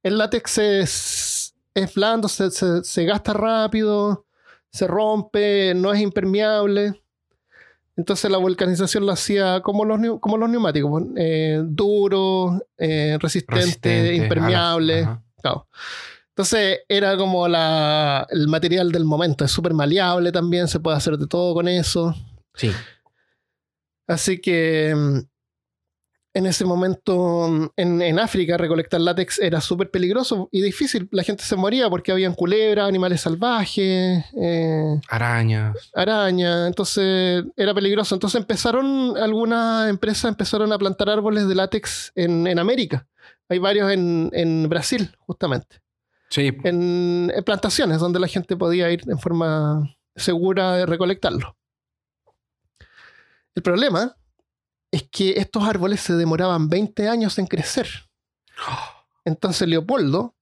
El látex es, es blando, se, se gasta rápido, se rompe, no es impermeable. Entonces la vulcanización lo hacía como los, como los neumáticos, pues, eh, duro, eh, resistente, impermeable. Entonces era como la, el material del momento, es súper maleable también, se puede hacer de todo con eso. Sí. Así que mm, en ese momento en, África recolectar látex era súper peligroso y difícil. La gente se moría porque habían culebras, animales salvajes, eh, arañas. Arañas, entonces era peligroso. Entonces empezaron, algunas empresas empezaron a plantar árboles de látex en, América. Hay varios en, Brasil, justamente. Sí. En, en plantaciones donde la gente podía ir en forma segura de recolectarlo. El problema es que estos árboles se demoraban 20 años en crecer. Entonces Leopoldo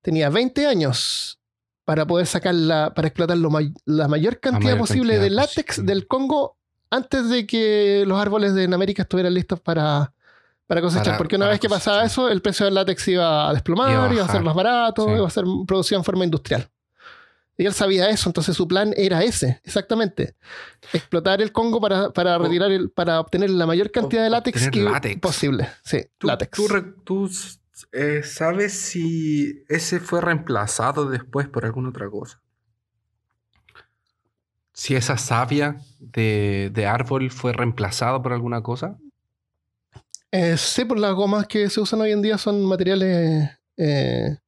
tenía 20 años para poder sacar la, para explotar la mayor cantidad posible de látex del Congo antes de que los árboles de América estuvieran listos para, para cosechar. porque una vez que pasaba eso, el precio del látex iba a desplomar, iba a, ser más barato, iba a ser producido en forma industrial. Y él sabía eso, entonces su plan era ese, exactamente. Explotar el Congo para, para retirar el, para obtener la mayor cantidad de látex, posible. Sí, látex. ¿Tú, eh, sabes si ese fue reemplazado después por alguna otra cosa? Si esa savia de, árbol fue reemplazado por alguna cosa? Eh, sí, por las gomas que se usan hoy en día son materiales eh,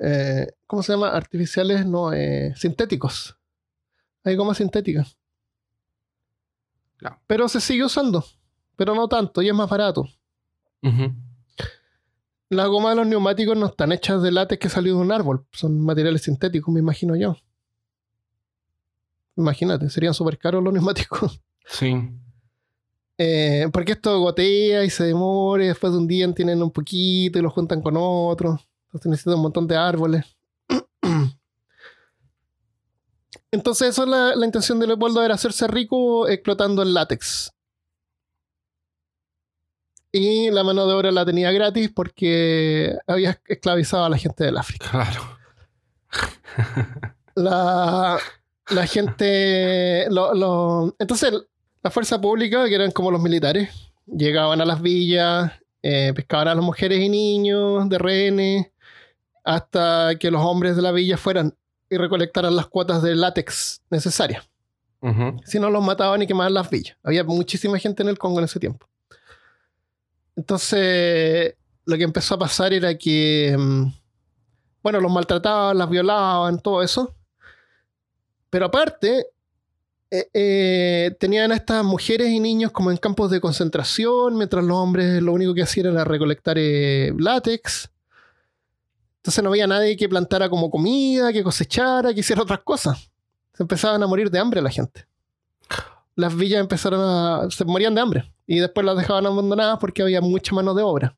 eh, ¿cómo se llama? Artificiales, no, eh, sintéticos. Hay goma sintética. Pero se sigue usando, pero no tanto y es más barato. Las gomas de los neumáticos no están hechas de látex que salió de un árbol, son materiales sintéticos, me imagino yo. Imagínate, serían súper caros los neumáticos. Sí. Eh, porque esto gotea y se demora y después de un día tienen un poquito y lo juntan con otro. Entonces necesita un montón de árboles. Entonces, eso es la, intención de Leopoldo, era hacerse rico explotando el látex. y la mano de obra la tenía gratis porque había esclavizado a la gente del África. Claro. La, la gente. lo- lo- entonces, la fuerza pública, que eran como los militares, llegaban a las villas, eh, pescaban a las mujeres y niños de rehenes, hasta que los hombres de la villa fueran y recolectaran las cuotas de látex necesarias. Si no, los mataban y quemaban las villas. Había muchísima gente en el Congo en ese tiempo. Entonces, lo que empezó a pasar era que, mm, bueno, los maltrataban, las violaban, todo eso. Pero aparte, eh, eh, tenían a estas mujeres y niños como en campos de concentración, mientras los hombres lo único que hacían era recolectar eh, látex. Entonces no había nadie que plantara como comida, que cosechara, que hiciera otras cosas. Se empezaban a morir de hambre la gente. Las villas empezaron a... se morían de hambre. Y después las dejaban abandonadas porque había mucha mano de obra.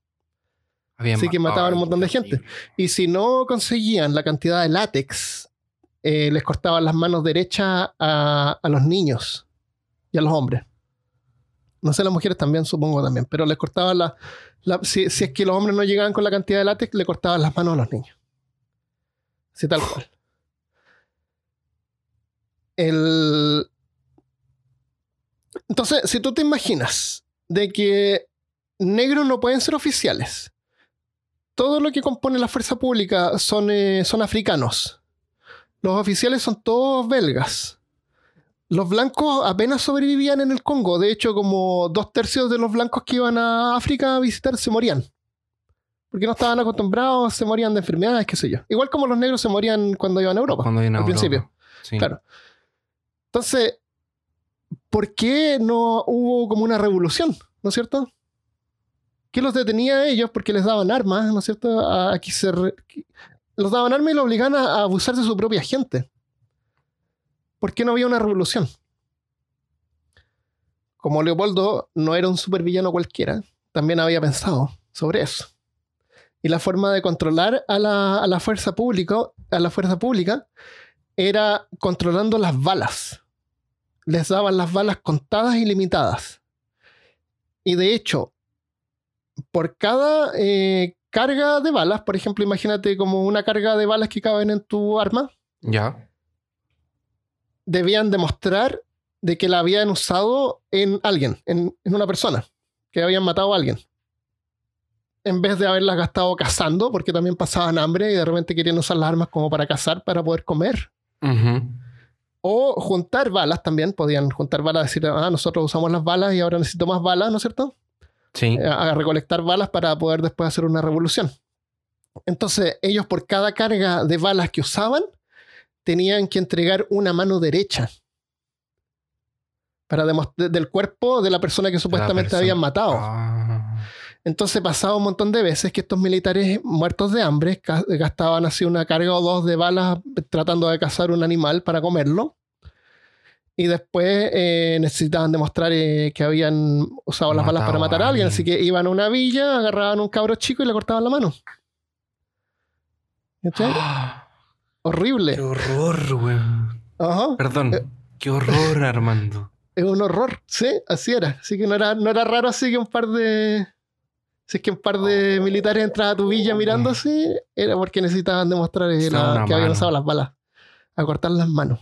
Habían Así que mataban a un montón de gente. Y si no conseguían la cantidad de látex, eh, les cortaban las manos derechas a, a los niños y a los hombres. No sé, las mujeres también, supongo también, pero les cortaban la... si, si es que los hombres no llegaban con la cantidad de látex, le cortaban las manos a los niños. Así tal cual. El... Entonces, si tú te imaginas de que negros no pueden ser oficiales, todo lo que compone la fuerza pública son, eh, son africanos. Los oficiales son todos belgas. Los blancos apenas sobrevivían en el Congo. De hecho, como dos tercios de los blancos que iban a África a visitar se morían. Porque no estaban acostumbrados, se morían de enfermedades, qué sé yo. Igual como los negros se morían cuando iban a Europa. Cuando viene al Europa. principio. Sí. Claro. Entonces, ¿por qué no hubo como una revolución? ¿No es cierto? ¿Qué los detenía a ellos? Porque les daban armas, ¿no es cierto? A, a que se re- que- los daban armas y los obligaban a, a abusar de su propia gente. ¿Por qué no había una revolución? Como Leopoldo no era un supervillano cualquiera, también había pensado sobre eso. Y la forma de controlar a la, fuerza pública, a la fuerza pública era controlando las balas. Les daban las balas contadas y limitadas. Y de hecho, por cada eh, carga de balas, por ejemplo, imagínate como una carga de balas que caben en tu arma, Ya. Debían demostrar de que la habían usado en alguien, en, en una persona, que habían matado a alguien. En vez de haberlas gastado cazando, porque también pasaban hambre y de repente querían usar las armas como para cazar, para poder comer. O juntar balas también, podían juntar balas, decir, ah, nosotros usamos las balas y ahora necesito más balas, ¿no es cierto? Sí. Eh, A recolectar balas para poder después hacer una revolución. Entonces, ellos por cada carga de balas que usaban, tenían que entregar una mano derecha para del cuerpo de la persona que supuestamente persona. habían matado. Ah. Entonces pasaba un montón de veces que estos militares muertos de hambre gastaban así una carga o dos de balas tratando de cazar un animal para comerlo. Y después eh, necesitaban demostrar eh, que habían usado las balas para matar a a alguien. Así que iban a una villa, agarraban un cabro chico y le cortaban la mano. Ah, Qué Horrible. horror, weón. Ajá. Perdón. Eh. Qué horror, Armando. Es un horror. Sí, así era. Así que no era, no era raro así que un par de... Si es que un par de militares entraban a tu villa mirando así, era porque necesitaban demostrar la- que habían usado las balas. A cortar las manos.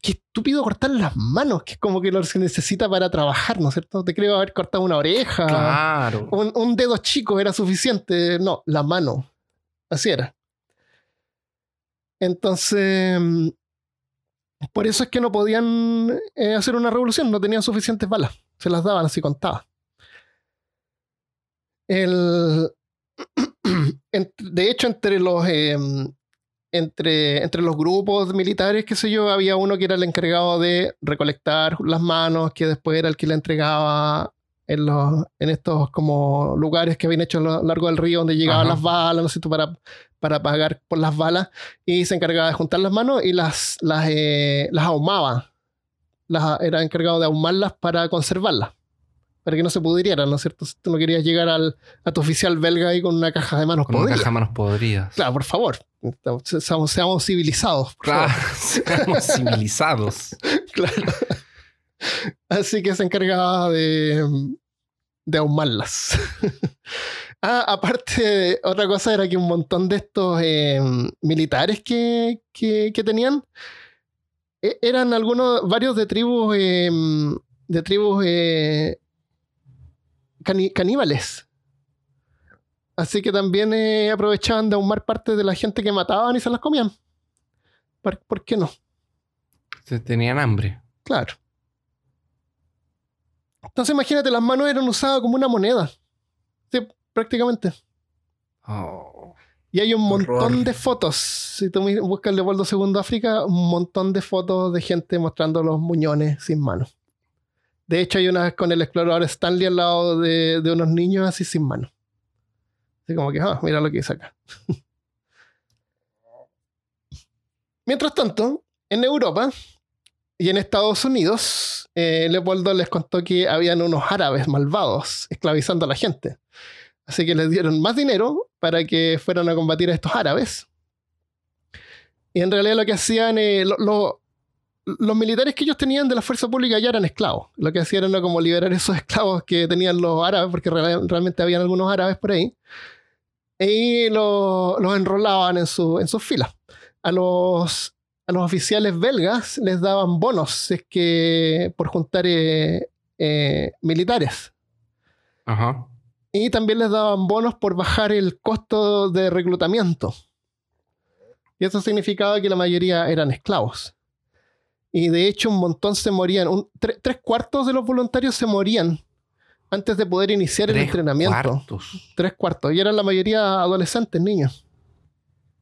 Qué estúpido cortar las manos, que es como que lo se necesita para trabajar, ¿no es cierto? Te creo haber cortado una oreja. Claro. Un, un dedo chico era suficiente. No, la mano. Así era. Entonces, mm, por eso es que no podían eh, hacer una revolución, no tenían suficientes balas. Se las daban así contadas. El, de hecho, entre los, eh, entre, entre los grupos militares, qué sé yo, había uno que era el encargado de recolectar las manos, que después era el que le entregaba en, los, en estos como lugares que habían hecho a lo largo del río donde llegaban Ajá. las balas, no sé tú, para, para pagar por las balas, y se encargaba de juntar las manos y las, las, eh, las ahumaba. Las, era encargado de ahumarlas para conservarlas, para que no se pudrieran, ¿no es cierto? Si tú no querías llegar al, a tu oficial belga ahí con una caja de manos Con una podrida. caja de manos podridas. Claro, por favor. Seamos, seamos civilizados. por Claro, favor. seamos civilizados. Claro. Así que se encargaba de, de ahumarlas. ah, aparte, otra cosa era que un montón de estos eh, militares que, que, tenían e, eran algunos, varios de tribus, eh, de tribus eh, caníbales. Así que también aprovechaban de ahumar parte de la gente que mataban y se las comían. ¿Por, ¿por qué no? Se tenían hambre. Claro. Entonces imagínate, las manos eran usadas como una moneda. Sí, prácticamente. Oh, y hay un montón de fotos. Si tú buscas Leopoldo II África, un montón de fotos de gente mostrando los muñones sin manos. De hecho, hay una con el explorador Stanley al lado de, de unos niños así sin manos. Así como que, ah, mira lo que hice acá. Mientras tanto, en Europa, y en Estados Unidos, eh, Leopoldo les contó que habían unos árabes malvados esclavizando a la gente. Así que les dieron más dinero para que fueran a combatir a estos árabes. Y en realidad lo que hacían, eh, los militares que ellos tenían de la fuerza pública ya eran esclavos. Lo que hacían era como liberar esos esclavos que tenían los árabes, porque realmente habían algunos árabes por ahí. Y los enrolaban en, su, en sus filas. A los a los oficiales belgas les daban bonos es que por juntar eh, eh, militares. Ajá. Y también les daban bonos por bajar el costo de reclutamiento. Y eso significaba que la mayoría eran esclavos. Y de hecho un montón se morían. tres cuartos de los voluntarios se morían antes de poder iniciar el entrenamiento. Cuartos. Tres cuartos. Y eran la mayoría adolescentes, niños.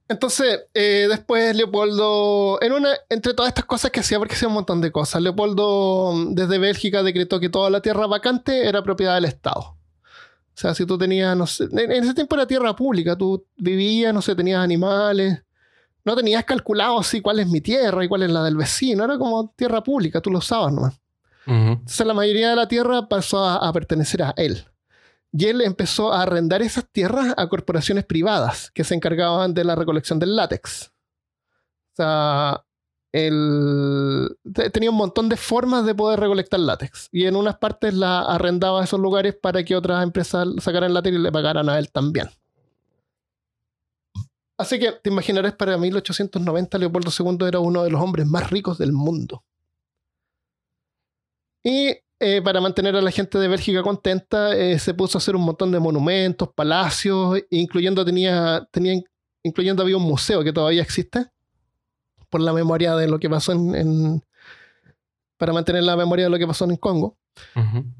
Entonces, eh, después Leopoldo, en una, entre todas estas cosas que hacía, porque hacía un montón de cosas, Leopoldo desde Bélgica decretó que toda la tierra vacante era propiedad del Estado. O sea, si tú tenías, no sé, en, ese tiempo era tierra pública, tú vivías, no sé, tenías animales, no tenías calculado así cuál es mi tierra y cuál es la del vecino, era como tierra pública, tú lo usabas nomás. Entonces la mayoría de la tierra pasó a pertenecer a él. Y él empezó a arrendar esas tierras a corporaciones privadas que se encargaban de la recolección del látex. O sea, él tenía un montón de formas de poder recolectar látex. Y en unas partes la arrendaba a esos lugares para que otras empresas sacaran látex y le pagaran a él también. Así que te imaginarás, para 1890 Leopoldo II era uno de los hombres más ricos del mundo. Y eh, para mantener a la gente de Bélgica contenta, eh, se puso a hacer un montón de monumentos, palacios, incluyendo tenía, tenía, incluyendo había un museo que todavía existe, por la memoria de lo que pasó en, para mantener la memoria de lo que pasó en Congo.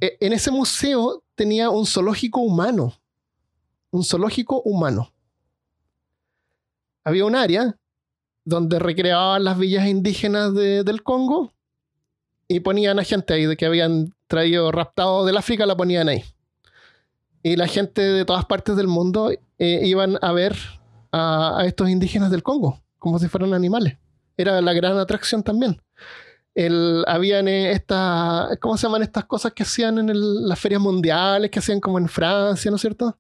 Eh, en ese museo tenía un zoológico humano, un zoológico humano. Había un área donde recreaban las villas indígenas del Congo y ponían a gente ahí de que habían traído raptado del África, la ponían ahí. Y la gente de todas partes del mundo eh, iban a ver a, estos indígenas del Congo, como si fueran animales. Era la gran atracción también. El, habían eh, estas, ¿cómo se llaman estas cosas que hacían en las ferias mundiales, que hacían como en Francia, ¿no es cierto?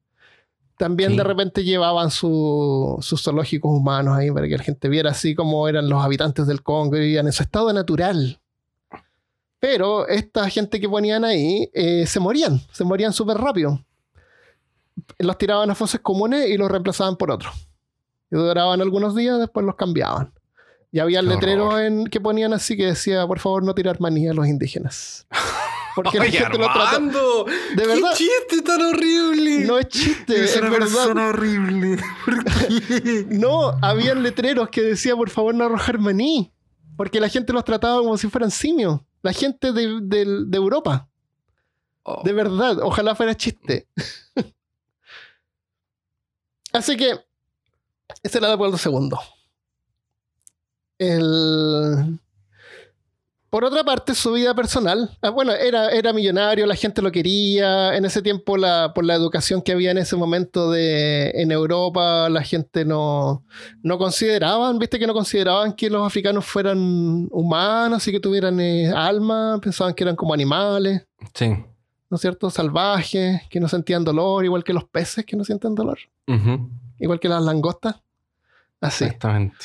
También de repente llevaban sus zoológicos humanos ahí para que la gente viera así como eran los habitantes del Congo y vivían en su estado natural. Pero esta gente que ponían ahí eh, se morían, se morían súper rápido. Los tiraban a fosas comunes y los reemplazaban por otros. Y duraban algunos días, después los cambiaban. Y había letreros en, que ponían así que decía, por favor, no tirar maní a los indígenas. Porque la gente lo trató. De verdad. ¿Qué chiste tan horrible? No es chiste, es, una persona horrible. no, habían letreros que decía, por favor, no arrojar maní. Porque la gente los trataba como si fueran simios. La gente de, Europa. Oh. De verdad, ojalá fuera chiste. Así que, ese era el segundo. El, por otra parte, su vida personal, ah, bueno, era, era millonario, la gente lo quería. En ese tiempo, la, por la educación que había en ese momento de, en Europa, la gente no, no consideraban, viste que no consideraban que los africanos fueran humanos y que tuvieran eh, alma, pensaban que eran como animales. Sí. ¿No es cierto? Salvajes, que no sentían dolor, igual que los peces que no sienten dolor. Igual que las langostas. Así. Exactamente.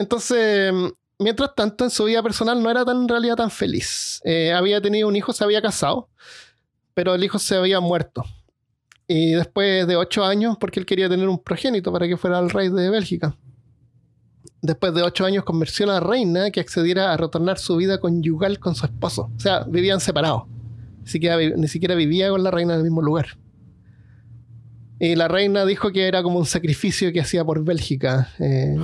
Entonces, mientras tanto, en su vida personal no era tan, en realidad tan feliz. Eh, había tenido un hijo, se había casado, pero el hijo se había muerto. Y después de ocho años, porque él quería tener un progénito para que fuera el rey de Bélgica. Después de ocho años convenció a la reina que accediera a retornar su vida conyugal con su esposo. O sea, vivían separados. Ni siquiera, vivía con la reina en el mismo lugar. Y la reina dijo que era como un sacrificio que hacía por Bélgica. Eh,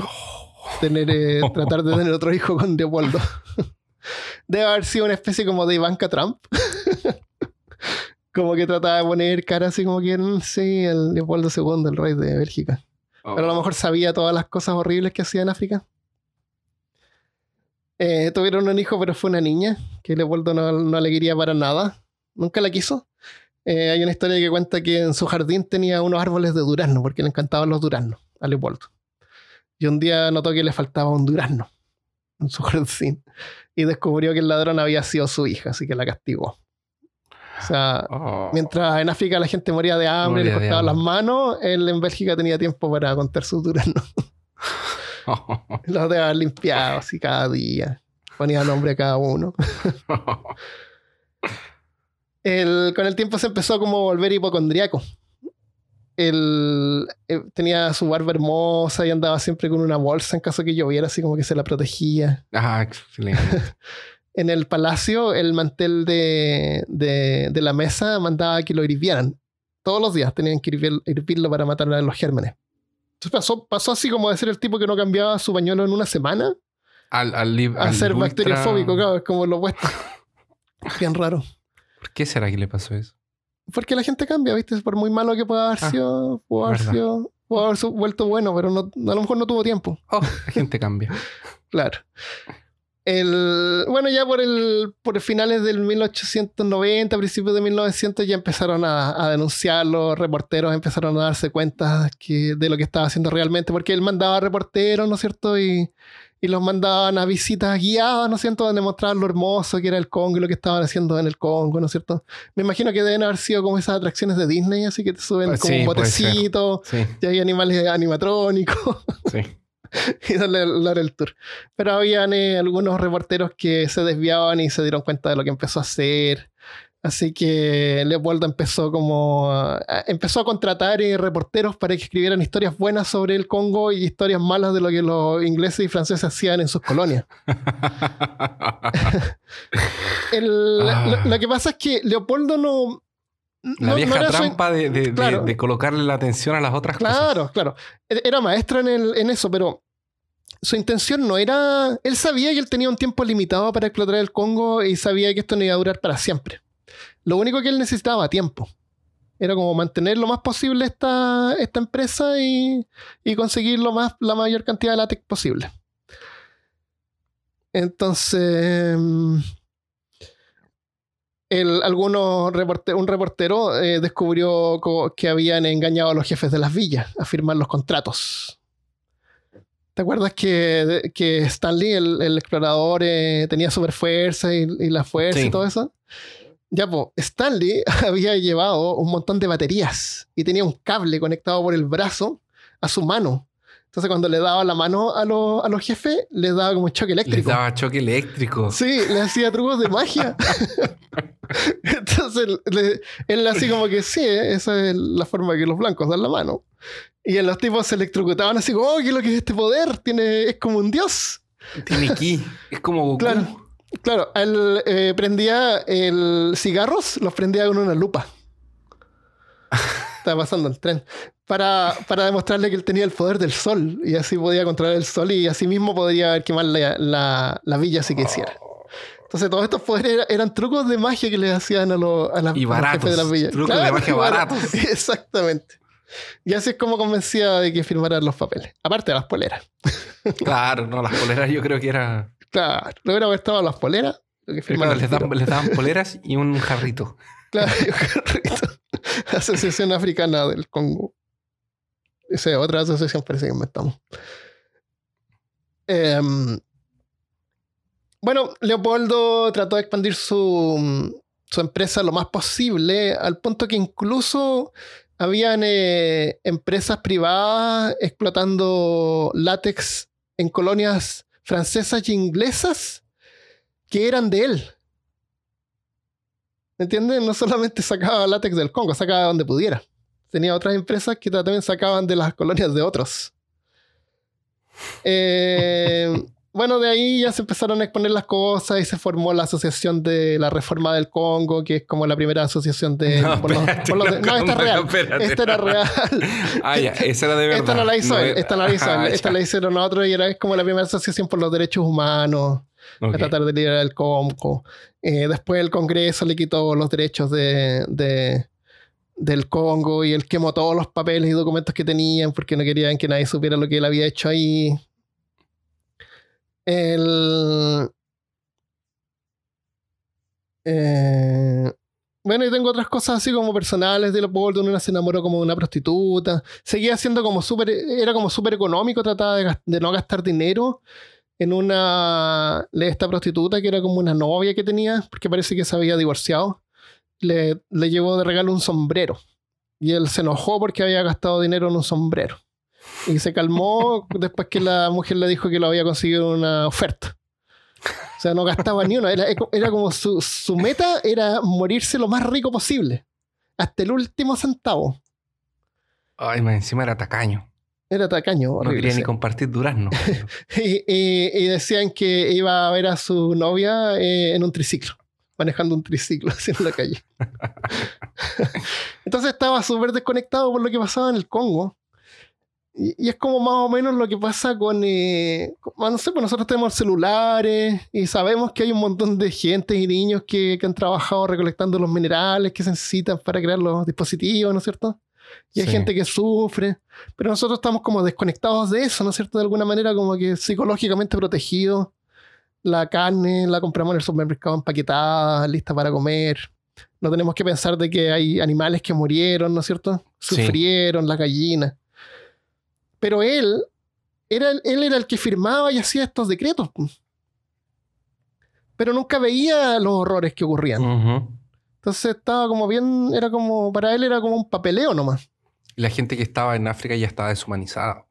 tener, eh, tratar de tener otro hijo con Leopoldo. Debe haber sido una especie como de Ivanka Trump. como que trataba de poner cara así como que, sí, el Leopoldo II, el rey de Bélgica. Pero a lo mejor sabía todas las cosas horribles que hacía en África. Eh, tuvieron un hijo, pero fue una niña, que Leopoldo no, no le quería para nada. Nunca la quiso. Eh, hay una historia que cuenta que en su jardín tenía unos árboles de durazno, porque le encantaban los duraznos a Leopoldo. Y un día notó que le faltaba un durazno en su jardín. Y descubrió que el ladrón había sido su hija, así que la castigó. O sea, oh. mientras en África la gente moría de hambre, le cortaban las manos, él en Bélgica tenía tiempo para contar sus duraznos. Los dejaba limpiados así cada día. Ponía nombre a cada uno. con el tiempo se empezó como a volver hipocondriaco. Él, eh, tenía su barba hermosa y andaba siempre con una bolsa en caso que lloviera, así como que se la protegía. Ah, excelente. en el palacio, el mantel de, de, la mesa mandaba que lo hirvieran. Todos los días tenían que hervirlo para matar a los gérmenes. Entonces pasó, pasó así como de ser el tipo que no cambiaba su pañuelo en una semana al, al, a ser bacteriofóbico, claro, es como lo opuesto. Bien raro. ¿Por qué será que le pasó eso? Porque la gente cambia, ¿viste? Por muy malo que pueda haber ah, sido, pudo haber, sido, pudo haber vuelto bueno, pero no, a lo mejor no tuvo tiempo. Oh, la gente cambia. claro. El, bueno, ya por el por finales del 1890, principios de 1900, ya empezaron a, a, denunciar, los reporteros empezaron a darse cuenta que, de lo que estaba haciendo realmente, porque él mandaba reporteros, ¿no es cierto? Y y los mandaban a visitas guiadas, ¿no es cierto?, donde mostraban lo hermoso que era el Congo y lo que estaban haciendo en el Congo, ¿no es cierto? Me imagino que deben haber sido como esas atracciones de Disney, así que te suben pues como un botecito, y hay animales animatrónicos. Sí. y darle, el tour. Pero habían eh, algunos reporteros que se desviaban y se dieron cuenta de lo que empezó a hacer. Así que Leopoldo empezó como empezó a contratar eh, reporteros para que escribieran historias buenas sobre el Congo y historias malas de lo que los ingleses y franceses hacían en sus colonias. Ah. lo, que pasa es que Leopoldo no. La vieja trampa de, colocarle la atención a las otras cosas. Claro, claro. E, era maestro en, en eso, pero su intención no era. Él sabía que él tenía un tiempo limitado para explotar el Congo y sabía que esto no iba a durar para siempre. Lo único que él necesitaba tiempo. Era como mantener lo más posible esta, esta empresa y, conseguir lo más, la mayor cantidad de látex posible. Entonces, el, algunos un reportero eh, descubrió que habían engañado a los jefes de las villas a firmar los contratos. ¿Te acuerdas que, que Stanley, el, explorador, eh, tenía super fuerza y, la fuerza y todo eso? Ya, pues, Stanley había llevado un montón de baterías y tenía un cable conectado por el brazo a su mano. Entonces, cuando le daba la mano a, a los jefes, les daba como choque eléctrico. Les daba choque eléctrico. Sí, le hacía trucos de magia. Entonces, él así como que sí, esa es la forma que los blancos dan la mano. Y en los tipos se electrocutaban así como, oh, ¿qué es lo que es este poder? Tiene, es como un dios. Tiene ki. Es como Goku. Claro. Claro, él eh, prendía el cigarros, los prendía con una lupa. Estaba pasando el tren. Para, para, demostrarle que él tenía el poder del sol y así podía controlar el sol y así mismo podría quemar la, la, villa si quisiera. Entonces, todos estos poderes eran, trucos de magia que le hacían a, los a y baratos, de las villas. Trucos de magia baratos. Exactamente. Y así es como convencía de que firmaran los papeles. Aparte de las poleras. Claro, no, las poleras yo creo que era Claro, no estado las poleras. les, daban, poleras y un jarrito. Claro, y un jarrito. Asociación Africana del Congo. Esa es otra asociación parece que inventamos. Em, bueno, Leopoldo trató de expandir su, su, empresa lo más posible, al punto que incluso habían eh, empresas privadas explotando látex en colonias francesas y inglesas que eran de él. ¿Me entiendes? No solamente sacaba látex del Congo, sacaba donde pudiera. Tenía otras empresas que también sacaban de las colonias de otros. Eh, bueno, de ahí ya se empezaron a exponer las cosas y se formó la Asociación de la Reforma del Congo, que es como la primera asociación de... No, no esta es real. Esta era real. Ah, ya, esa era de verdad. Esta no la hizo él, esta no la hizo ah, Esta la hicieron otros y era es como la primera asociación por los derechos humanos. Para tratar de liberar el Congo. Eh, después el Congreso le quitó los derechos de, de, del Congo y él quemó todos los papeles y documentos que tenían porque no querían que nadie supiera lo que él había hecho ahí. El. Eh, bueno, y tengo otras cosas así como personales de Leopoldo. Una se enamoró como de una prostituta. Seguía siendo como súper. Era como súper económico, trataba de, no gastar dinero en una. Esta prostituta que era como una novia que tenía, porque parece que se había divorciado. Le llevó de regalo un sombrero. Y él se enojó porque había gastado dinero en un sombrero. Y se calmó después que la mujer le dijo que lo había conseguido una oferta. O sea, no gastaba ni una. Era, como su, su, meta era morirse lo más rico posible. Hasta el último centavo. Ay, encima era tacaño. Era tacaño. no quería ni compartir durazno. y, y, decían que iba a ver a su novia eh, en un triciclo. Manejando un triciclo así en la calle. Entonces estaba súper desconectado por lo que pasaba en el Congo. Y, es como más o menos lo que pasa con, eh, no sé, pues nosotros tenemos celulares y sabemos que hay un montón de gente y niños que, que, han trabajado recolectando los minerales que se necesitan para crear los dispositivos, ¿no es cierto? Y hay gente que sufre, pero nosotros estamos como desconectados de eso, ¿no es cierto? De alguna manera como que psicológicamente protegidos. La carne la compramos en el supermercado empaquetada, lista para comer. No tenemos que pensar de que hay animales que murieron, ¿no es cierto? Sufrieron, las gallinas. Pero él era, él era el que firmaba y hacía estos decretos. Pero nunca veía los horrores que ocurrían. Entonces estaba como bien, era como, para él era como un papeleo nomás. Y la gente que estaba en África ya estaba deshumanizada.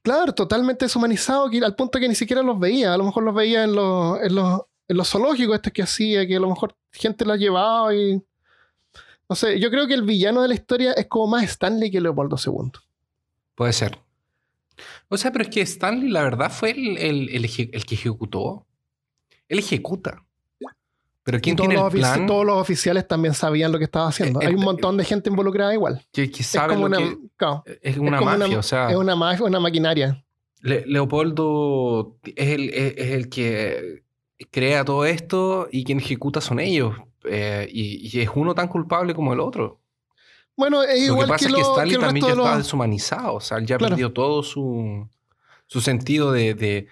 Claro, totalmente deshumanizado, al punto que ni siquiera los veía. A lo mejor los veía en los, en los, en los zoológicos estos que hacía, que a lo mejor gente los llevaba y... No sé, yo creo que el villano de la historia es como más Stanley que Leopoldo II. Puede ser. O sea, pero es que Stanley, la verdad, fue el, el, que ejecutó. Él ejecuta. Pero ¿quién tiene el plan? Todos los oficiales también sabían lo que estaba haciendo. Eh, Hay un eh, montón de gente involucrada igual. Que, sabe es como una, es una mafia, o sea... Es una mafia, una maquinaria. Leopoldo es el, es, el, que crea todo esto y quien ejecuta son ellos. Eh, y, es uno tan culpable como el otro. Bueno, es igual lo que pasa es que Stanley también ya estaba deshumanizado. O sea, él ya perdió todo su, su sentido de, de,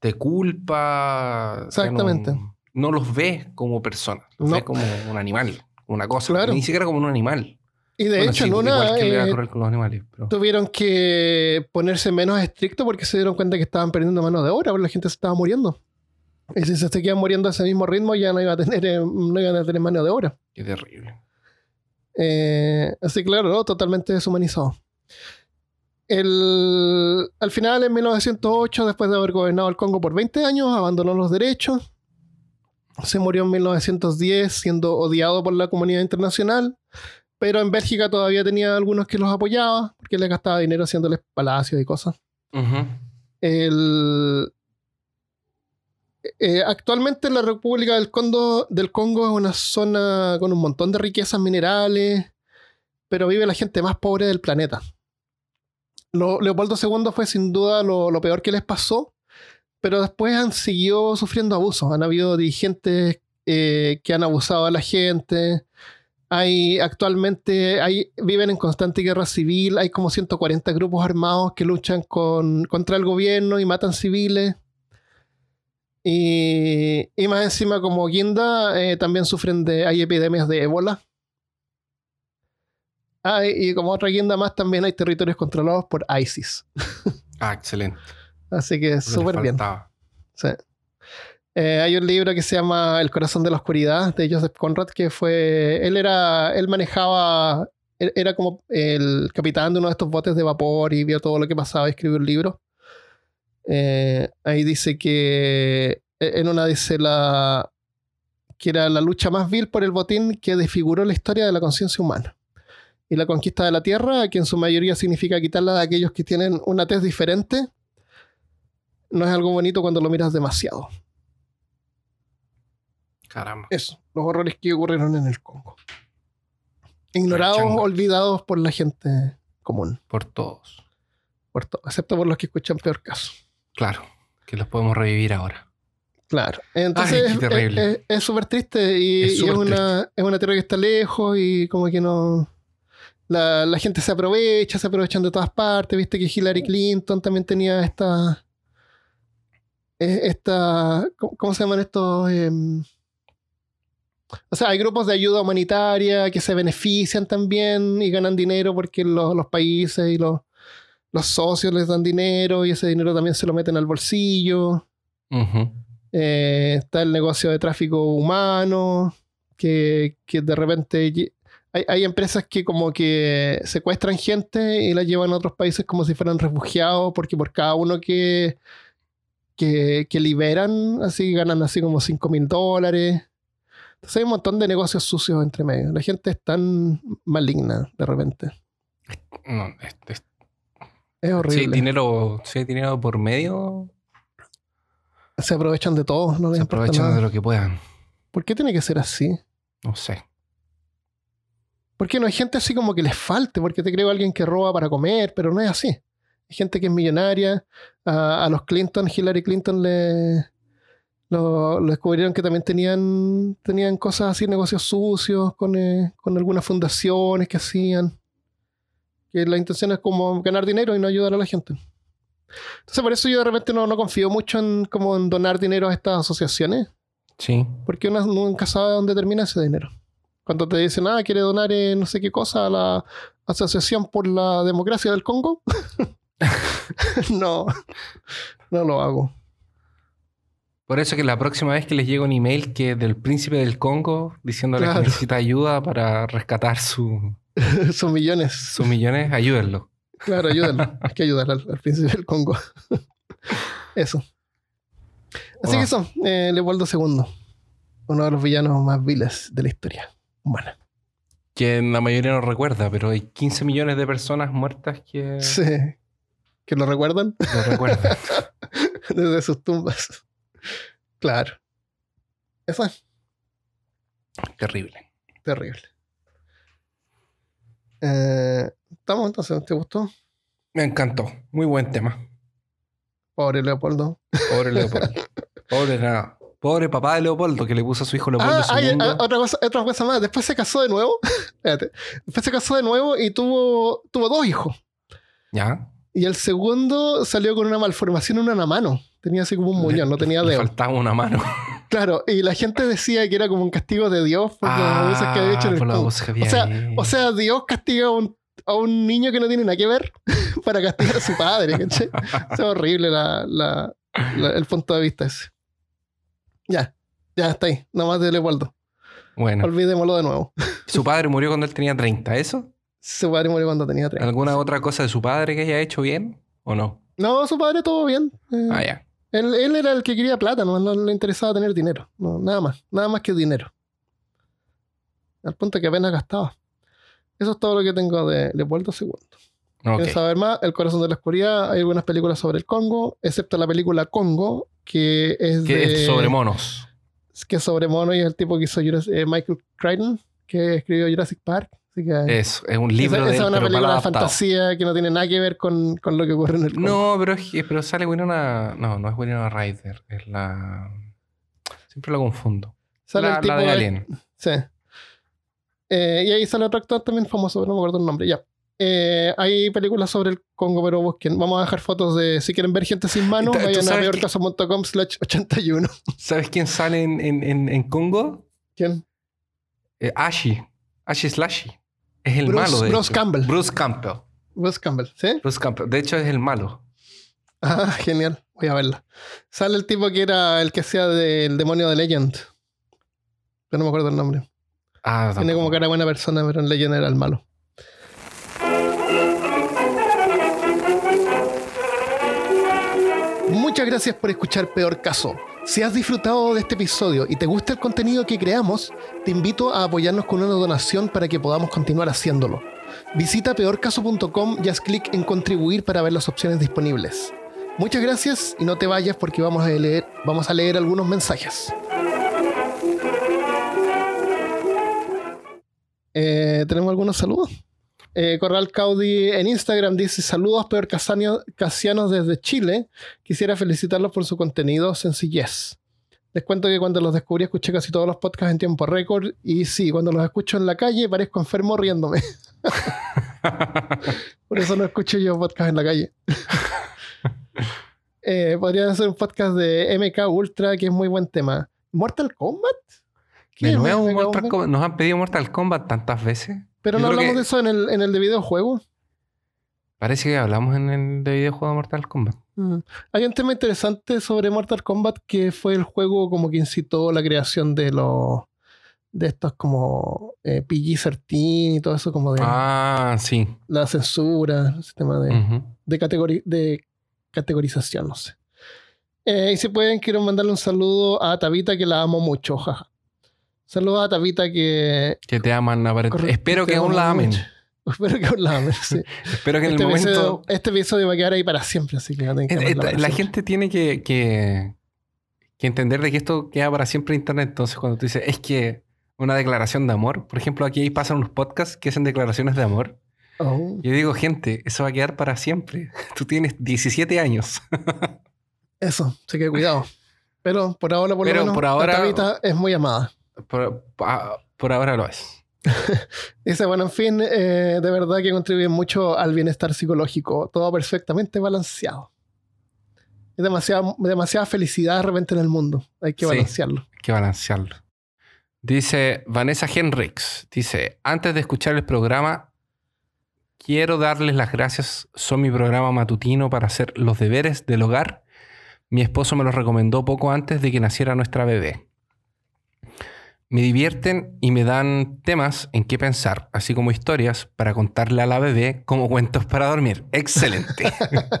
de, culpa. Exactamente. No, los ve como personas, los ve como un animal, una cosa. Ni siquiera como un animal. Y de hecho, en una. Eh, con los animales, Tuvieron que ponerse menos estrictos porque se dieron cuenta que estaban perdiendo mano de obra, porque la gente se estaba muriendo. Y si se seguían muriendo a ese mismo ritmo, ya no iba a tener, eh, no iban a tener mano de obra. Qué terrible. Eh, así claro, totalmente deshumanizado. al final, en 1908, después de haber gobernado el Congo por 20 años, abandonó los derechos. Se murió en 1910 siendo odiado por la comunidad internacional, pero en Bélgica todavía tenía algunos que los apoyaban porque le gastaba dinero haciéndoles palacios y cosas. el, eh, actualmente la República del Congo, del Congo es una zona con un montón de riquezas minerales, pero vive la gente más pobre del planeta. Leopoldo II fue sin duda lo, peor que les pasó, pero después han seguido sufriendo abusos. Han habido dirigentes eh, que han abusado a la gente. Actualmente viven en constante guerra civil. Hay como 140 grupos armados que luchan contra el gobierno y matan civiles. Y, más encima, como Guinda, eh, también sufren de. Hay epidemias de ébola. Ah, y, como otra guinda más, también hay territorios controlados por ISIS. ah, excelente. Así que súper bien. Sí. Eh, hay un libro que se llama El corazón de la oscuridad de Joseph Conrad, que fue. Él era. Él manejaba. Era como el capitán de uno de estos botes de vapor y vio todo lo que pasaba y escribió un libro. Eh, ahí dice que, e, en una dice la, que era la lucha más vil por el botín que desfiguró la historia de la conciencia humana. Y la conquista de la tierra, que en su mayoría significa quitarla de aquellos que tienen una tez diferente, no es algo bonito cuando lo miras demasiado. Caramba. Eso, los horrores que ocurrieron en el Congo. Ignorados, olvidados por la gente común, Por todos. por to- excepto por los que escuchan peor caso. Claro. Que los podemos revivir ahora. Claro. Entonces Ay, es- terrible. es- es súper triste y, Es y es, una, es una tierra que está lejos y como que no... La, la gente se aprovecha, se aprovechan de todas partes. Viste que Hillary Clinton también tenía esta... eh, esta ¿Cómo cómo se llaman estos? Em, o sea, hay grupos de ayuda humanitaria que se benefician también y ganan dinero porque los, los países y los, los socios les dan dinero y ese dinero también se lo meten al bolsillo. Eh, está el negocio de tráfico humano, que, que de repente hay, hay empresas que como que secuestran gente y la llevan a otros países como si fueran refugiados, porque por cada uno que, que, que liberan, así ganan así como 5 mil dólares. Entonces hay un montón de negocios sucios entre medio. La gente es tan maligna de repente. No, es- es- Es si hay horrible. dinero, si hay dinero por medio, Se aprovechan de todo, no les se aprovechan nada. de lo que puedan. ¿Por qué tiene que ser así? No sé. Porque no hay gente así como que les falte, porque te creo alguien que roba para comer, pero no es así. Hay gente que es millonaria. A, a los Clinton, Hillary Clinton le lo, lo descubrieron que también tenían, tenían cosas así, negocios sucios con, eh, con algunas fundaciones que hacían. Que la intención es como ganar dinero y no ayudar a la gente. Entonces por eso yo de repente no, no confío mucho en, como en donar dinero a estas asociaciones. Sí. Porque uno nunca sabe dónde termina ese dinero. Cuando te dicen, ah, quiere donar eh, no sé qué cosa a la Asociación por la Democracia del Congo, no, no lo hago. Por eso que la próxima vez que les llega un email que del príncipe del Congo diciéndole Claro. que necesita ayuda para rescatar su- Son millones. sus millones, ayúdenlo. Claro, ayúdalo. Hay que ayudar al, al príncipe del Congo. eso. Así Wow. que eso, eh, Leopoldo II, uno de los villanos más viles de la historia humana. Que la mayoría no recuerda, pero hay 15 millones de personas muertas que Sí. ¿Que lo recuerdan? lo recuerdan. Desde sus tumbas. Claro. Eso es Terrible. terrible. Eh, ¿Estamos entonces? ¿Te gustó? Me encantó. Muy buen tema. Pobre Leopoldo. Pobre Leopoldo. Pobre nada. Pobre papá de Leopoldo que le puso a su hijo Leopoldo Ah, hay, II. ah, otra, cosa, otra cosa más. Después se casó de nuevo. Espérate. Después se casó de nuevo y tuvo, tuvo dos hijos. ¿Ya? Y el segundo salió con una malformación en una mano. Tenía así como un muñón, no tenía Le dedo. faltaba una mano. Claro, y la gente decía que era como un castigo de Dios por las abusos que había hecho en el Ah, voz que había O sea. O sea, Dios castiga a un, a un niño que no tiene nada que ver para castigar a su padre. Es horrible la, la- la- el punto de vista ese. Ya, ya está ahí. Nada más de Leopoldo. bueno, Olvidémoslo de nuevo. su padre murió cuando él tenía 30, ¿eso? Su padre murió cuando tenía tres. ¿Alguna otra cosa de su padre que haya hecho bien o no? No, su padre todo bien. Eh, Ah, ya. Él, él era el que quería plata, no, no le interesaba tener dinero. No, nada más, nada más que dinero. Al punto que apenas gastaba. Eso es todo lo que tengo de Leopoldo II. Ok. ¿Quieren saber más? El corazón de la oscuridad. Hay algunas películas sobre el Congo, excepto la película Congo, que es Que de, es sobre monos. que es sobre mono y es el tipo que hizo Jurassic- eh, Michael Crichton, que escribió Jurassic Park. Así que Es, es un libro esa, de esa es una película de fantasía que no tiene nada que ver con, con lo que ocurre en el Congo. No, pero, es pero sale Winona... No, no es Winona Ryder. Es la... Siempre lo confundo. Sale la, el tipo la de de- Alien. Sí. Eh, y ahí sale otro actor también famoso, pero no me acuerdo el nombre. Ya. Eh, hay películas sobre el Congo, pero busquen. Vamos a dejar fotos de. Si quieren ver gente sin manos, ¿Tú vayan a peorcaso.com slash 81. ¿Sabes quién sale en, en, en, en Congo? ¿Quién? Eh, Ashi. Ashi Slashy. Es el Bruce- malo de Bruce hecho. Campbell. Bruce Campbell. Bruce Campbell, ¿sí? Bruce Campbell. De hecho, es el malo. Ah, genial. Voy a verla. Sale el tipo que era el que hacía del demonio de Legend. Pero no me acuerdo el nombre. Ah, Tiene como cara de buena persona, pero en Legend era el malo. Muchas gracias por escuchar Peor Caso. Si has disfrutado de este episodio y te gusta el contenido que creamos, te invito a apoyarnos con una donación para que podamos continuar haciéndolo. Visita peorcaso.com y haz clic en contribuir para ver las opciones disponibles. Muchas gracias y no te vayas porque vamos a leer, algunos mensajes. Eh, ¿Tenemos algunos saludos? Eh, Corral Caudi en Instagram dice: Saludos, peor Casianos desde Chile. Quisiera felicitarlos por su contenido, sencillez. Les cuento que cuando los descubrí escuché casi todos los podcasts en tiempo récord. Y sí, cuando los escucho en la calle parezco enfermo riéndome. por eso no escucho yo podcast en la calle. eh, podrían hacer un podcast de MK Ultra, que es muy buen tema. ¿Mortal Kombat? De nuevo, Mortal Kombat? ¿Nos han pedido Mortal Kombat tantas veces? Pero no hablamos de eso en el, en el de videojuego. Parece que hablamos en el de videojuego Mortal Kombat. Mm. Hay un tema interesante sobre Mortal Kombat que fue el juego como que incitó la creación de los de estos como eh, PG-13 y todo eso como de ah sí la censura el sistema de, de, de categorización no sé eh, y si pueden quiero mandarle un saludo a Tabita que la amo mucho jaja Saludos a Tabita que... Que te aman. Espero que aún la amen. Espero que aún la amen, sí. Espero que en el este momento... Episodio, este episodio va a quedar ahí para siempre, así que no que eh, eh, La, gente tiene que, que, entender de que esto queda para siempre en Internet. Entonces, cuando tú dices, es que una declaración de amor, por ejemplo, aquí pasan unos podcasts que hacen declaraciones de amor. Oh. Yo digo, gente, eso va a quedar para siempre. Tú tienes 17 años. eso, así que cuidado. Pero por ahora, por lo menos, por ahora, Tabita es muy amada. Por, ahora lo es. Dice, bueno, en fin, eh, de verdad que contribuye mucho al bienestar psicológico. Todo perfectamente balanceado. Es demasiada, demasiada felicidad de repente en el mundo. Hay que balancearlo. hay que balancearlo. Dice Vanessa Henrix, dice, antes de escuchar el programa, quiero darles las gracias. Son mi programa matutino para hacer los deberes del hogar. Mi esposo me los recomendó poco antes de que naciera nuestra bebé me divierten y me dan temas en qué pensar, así como historias para contarle a la bebé como cuentos para dormir. Excelente.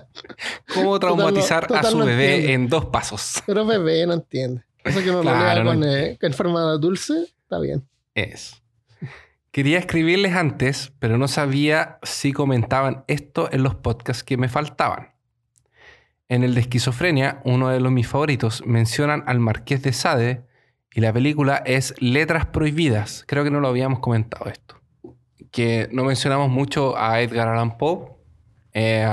¿Cómo traumatizar a su bebé en dos pasos? Pero bebé no entiende. Eso que me claro, con, eh, en forma dulce, está bien. Es. Quería escribirles antes, pero no sabía si comentaban esto en los podcasts que me faltaban. En el de esquizofrenia, uno de los mis favoritos, mencionan al marqués de Sade, y la película es Letras Prohibidas. Creo que no lo habíamos comentado esto. Que no mencionamos mucho a Edgar Allan Poe. Eh,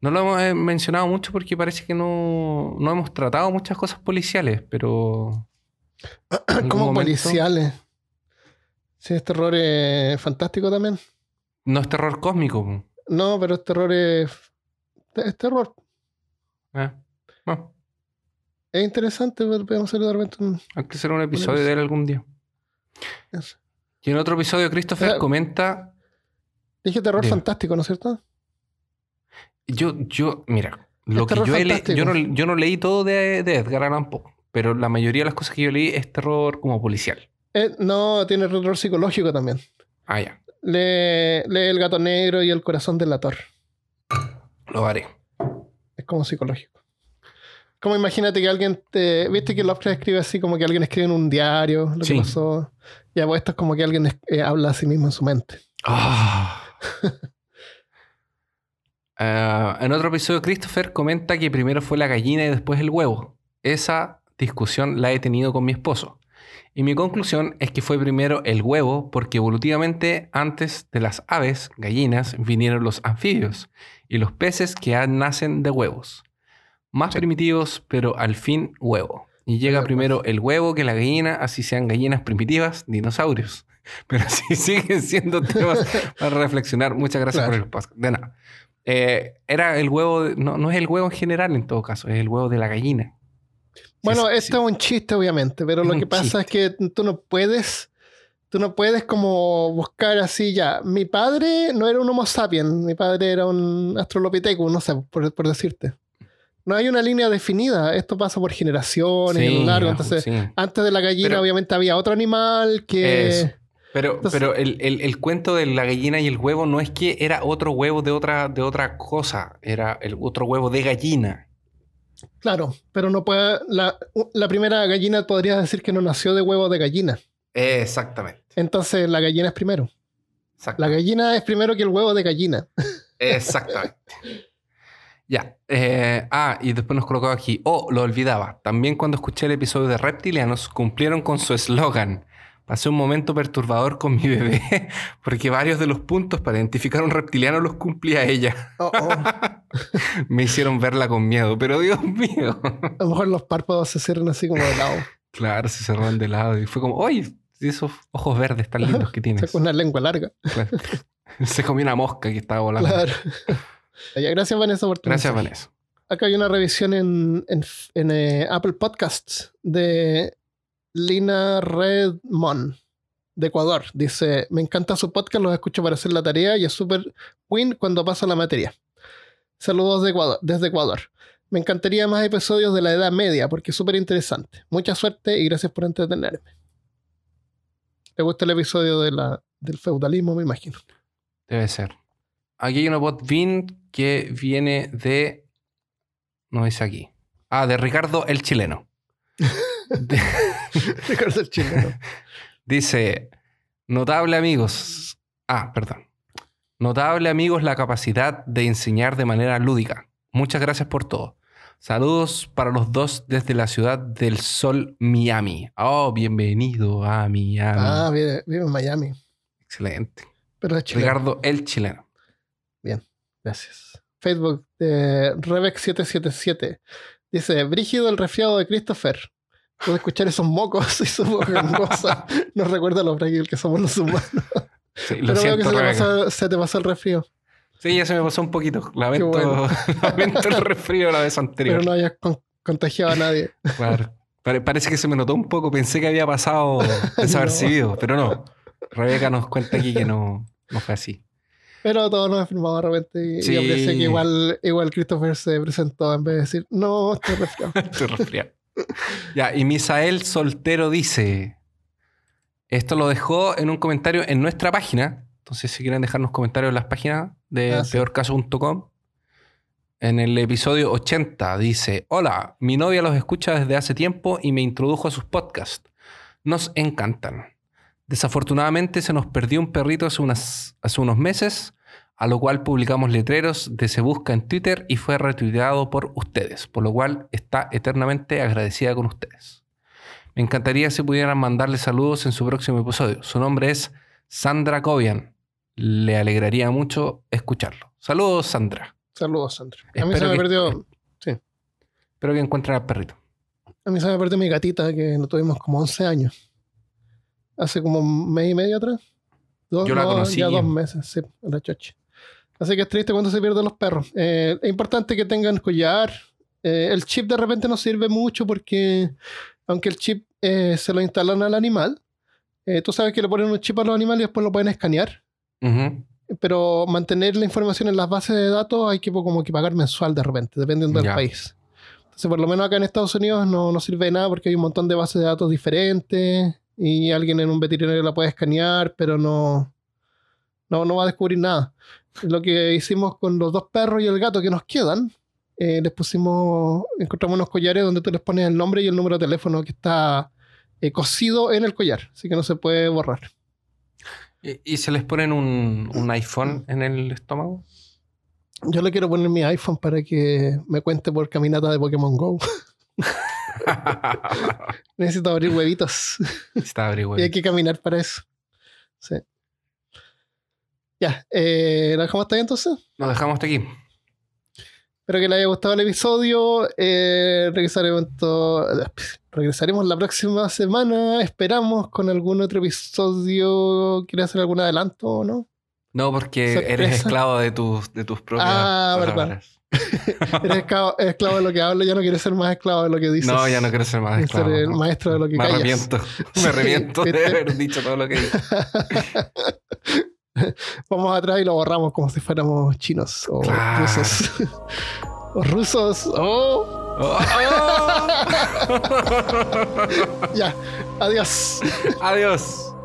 no lo hemos eh, mencionado mucho porque parece que no, hemos tratado muchas cosas policiales, pero... ¿Cómo policiales? Sí, es terror eh, fantástico también. No es terror cósmico. No, pero es terror... Es, terror. Ah. Es interesante, podemos hacer de repente un... Hay que hacer un episodio de él algún día. Y en otro episodio, Christopher comenta. Dije terror fantástico, ¿no es cierto? Yo, yo, mira, lo que yo, yo, no, yo no leí todo de, Edgar Allan Poe, pero la mayoría de las cosas que yo leí es terror como policial. Eh, no, tiene terror psicológico también. Ah, ya. Lee, lee El gato negro y El corazón del torre. Lo haré. Es como psicológico. Como imagínate que alguien te. ¿Viste que Lovecraft escribe así como que alguien escribe en un diario lo que pasó? Ya, pues esto es como que alguien eh, habla a sí mismo en su mente. Ah. Eh, en otro episodio, Christopher comenta que primero fue la gallina y después el huevo. Esa discusión la he tenido con mi esposo. Y mi conclusión es que fue primero el huevo porque evolutivamente antes de las aves, gallinas, vinieron los anfibios y los peces que nacen de huevos más primitivos, pero al fin huevo. Y llega primero el huevo que la gallina, así sean gallinas primitivas, dinosaurios. Pero sí siguen siendo temas para reflexionar. Muchas gracias por el espacio. De nada. Eh, era el huevo, no, no es el huevo en general en todo caso, es el huevo de la gallina. Bueno, esto es un chiste, obviamente, pero lo que pasa es que tú no puedes, tú no puedes como buscar así ya. Mi padre no era un Homo sapiens, mi padre era un Astrolopithecus, no sé, por, por decirte no hay una línea definida. Esto pasa por generaciones y largo. Entonces, antes de la gallina, obviamente había otro animal que. Pero, pero el, cuento de la gallina y el huevo no es que era otro huevo de otra, de otra cosa, era el otro huevo de gallina. Claro, pero no puede. La, la primera gallina podría decir que no nació de huevo de gallina. Exactamente. Entonces la gallina es primero. La gallina es primero que el huevo de gallina. Exactamente. ya. Eh, ah, y después nos colocó aquí. Oh, lo olvidaba. También cuando escuché el episodio de Reptilianos, cumplieron con su eslogan. Pasé un momento perturbador con mi bebé, porque varios de los puntos para identificar a un reptiliano los cumplía ella. Oh, oh. Me hicieron verla con miedo, pero Dios mío. A lo mejor los párpados se cierran así como de lado. Claro, se cerraron de lado. Y fue como, oye, esos ojos verdes tan lindos que tienes. Una lengua larga. Se comió una mosca que estaba volando. Claro. Gracias, Vanessa, por tu Gracias, Vanessa. Acá hay una revisión en, en, eh, Apple Podcasts de Lina Redmond de Ecuador. Dice, me encanta su podcast, los escucho para hacer la tarea y es súper win cuando pasa la materia. Saludos de Ecuador, desde Ecuador. Me encantaría más episodios de la Edad Media porque es súper interesante. Mucha suerte y gracias por entretenerme. ¿Te gusta el episodio de la, del feudalismo, me imagino? Debe ser. Aquí hay una bot que viene de. No dice aquí. Ah, de Ricardo el chileno. Ricardo el chileno. Dice: Notable amigos. Ah, perdón. Notable amigos la capacidad de enseñar de manera lúdica. Muchas gracias por todo. Saludos para los dos desde la ciudad del sol, Miami. Oh, bienvenido a Miami. Ah, vive, en Miami. Excelente. Pero Ricardo, el chileno. Gracias. Facebook de Rebex777 dice: Brígido el resfriado de Christopher. Puedo escuchar esos mocos y su voz gangosa. Nos recuerda lo frágil que somos los humanos. Pero veo que se te, pasó, se te pasó el resfrío. Sí, ya se me pasó un poquito. Lamento, lamento el resfrío la vez anterior. Pero no hayas contagiado a nadie. Claro. Parece que se me notó un poco. Pensé que había pasado desapercibido, pero no. Rebeca nos cuenta aquí que no, no fue así. Pero todos nos firmado de repente y, sí. que igual, igual Christopher se presentó en vez de decir, no, estoy resfriado. estoy resfriado. ya, y Misael Soltero dice, esto lo dejó en un comentario en nuestra página, entonces, si quieren dejarnos comentarios en las páginas de ah, peorcaso.com, en el episodio 80 dice: Hola, mi novia los escucha desde hace tiempo y me introdujo a sus podcasts. Nos encantan. Desafortunadamente se nos perdió un perrito hace, hace unos meses, a lo cual publicamos letreros de Se Busca en Twitter y fue retuiteado por ustedes, por lo cual está eternamente agradecida con ustedes. Me encantaría si pudieran mandarle saludos en su próximo episodio. Su nombre es Sandra Cobian le alegraría mucho escucharlo. Saludos, Sandra. Saludos, Sandra. A mí se me perdió. Sí. Espero que encuentren al perrito. A mí se me perdió mi gatita, que no tuvimos como 11 años. Hace como un mes y medio atrás. Dos, Yo la conocí. Ya dos meses, sí, la choche. Así que es triste cuando se pierden los perros. Eh, es importante que tengan collar. Eh, el chip de repente no sirve mucho porque, aunque el chip eh, se lo instalan al animal, tú sabes que le ponen un chip a los animales y después lo pueden escanear. Pero mantener la información en las bases de datos hay que como que pagar mensual de repente, dependiendo del país. Entonces, por lo menos acá en Estados Unidos no, no sirve de nada porque hay un montón de bases de datos diferentes y alguien en un veterinario la puede escanear, pero no, no, no va a descubrir nada. Lo que hicimos con los dos perros y el gato que nos quedan, eh, les pusimos, encontramos unos collares donde tú les pones el nombre y el número de teléfono que está eh, cosido en el collar, así que no se puede borrar. ¿Y, se les ponen un, iPhone en el estómago? Yo le quiero poner mi iPhone para que me cuente por caminata de Pokémon Go. Necesito abrir huevitos. abrir huevitos. y hay que caminar para eso. Sí. Ya, eh, ¿lo dejamos hasta ahí entonces? Nos dejamos hasta aquí. Espero que les haya gustado el episodio. Eh, regresaremos, regresaremos la próxima semana. Esperamos con algún otro episodio. ¿Quieres hacer algún adelanto o no? No, porque eres esclavo de tus, de tus propias ah, verdad. eres esclavo, de lo que hablo, ya no quieres ser más esclavo de lo que dices. No, ya no quiero ser más esclavo. Ser el maestro de lo que Me callas. arrepiento. Me arrepiento de haber dicho todo lo que dije. Vamos atrás y lo borramos como si fuéramos chinos o rusos. o rusos. Oh. oh. ya, adiós. Adiós.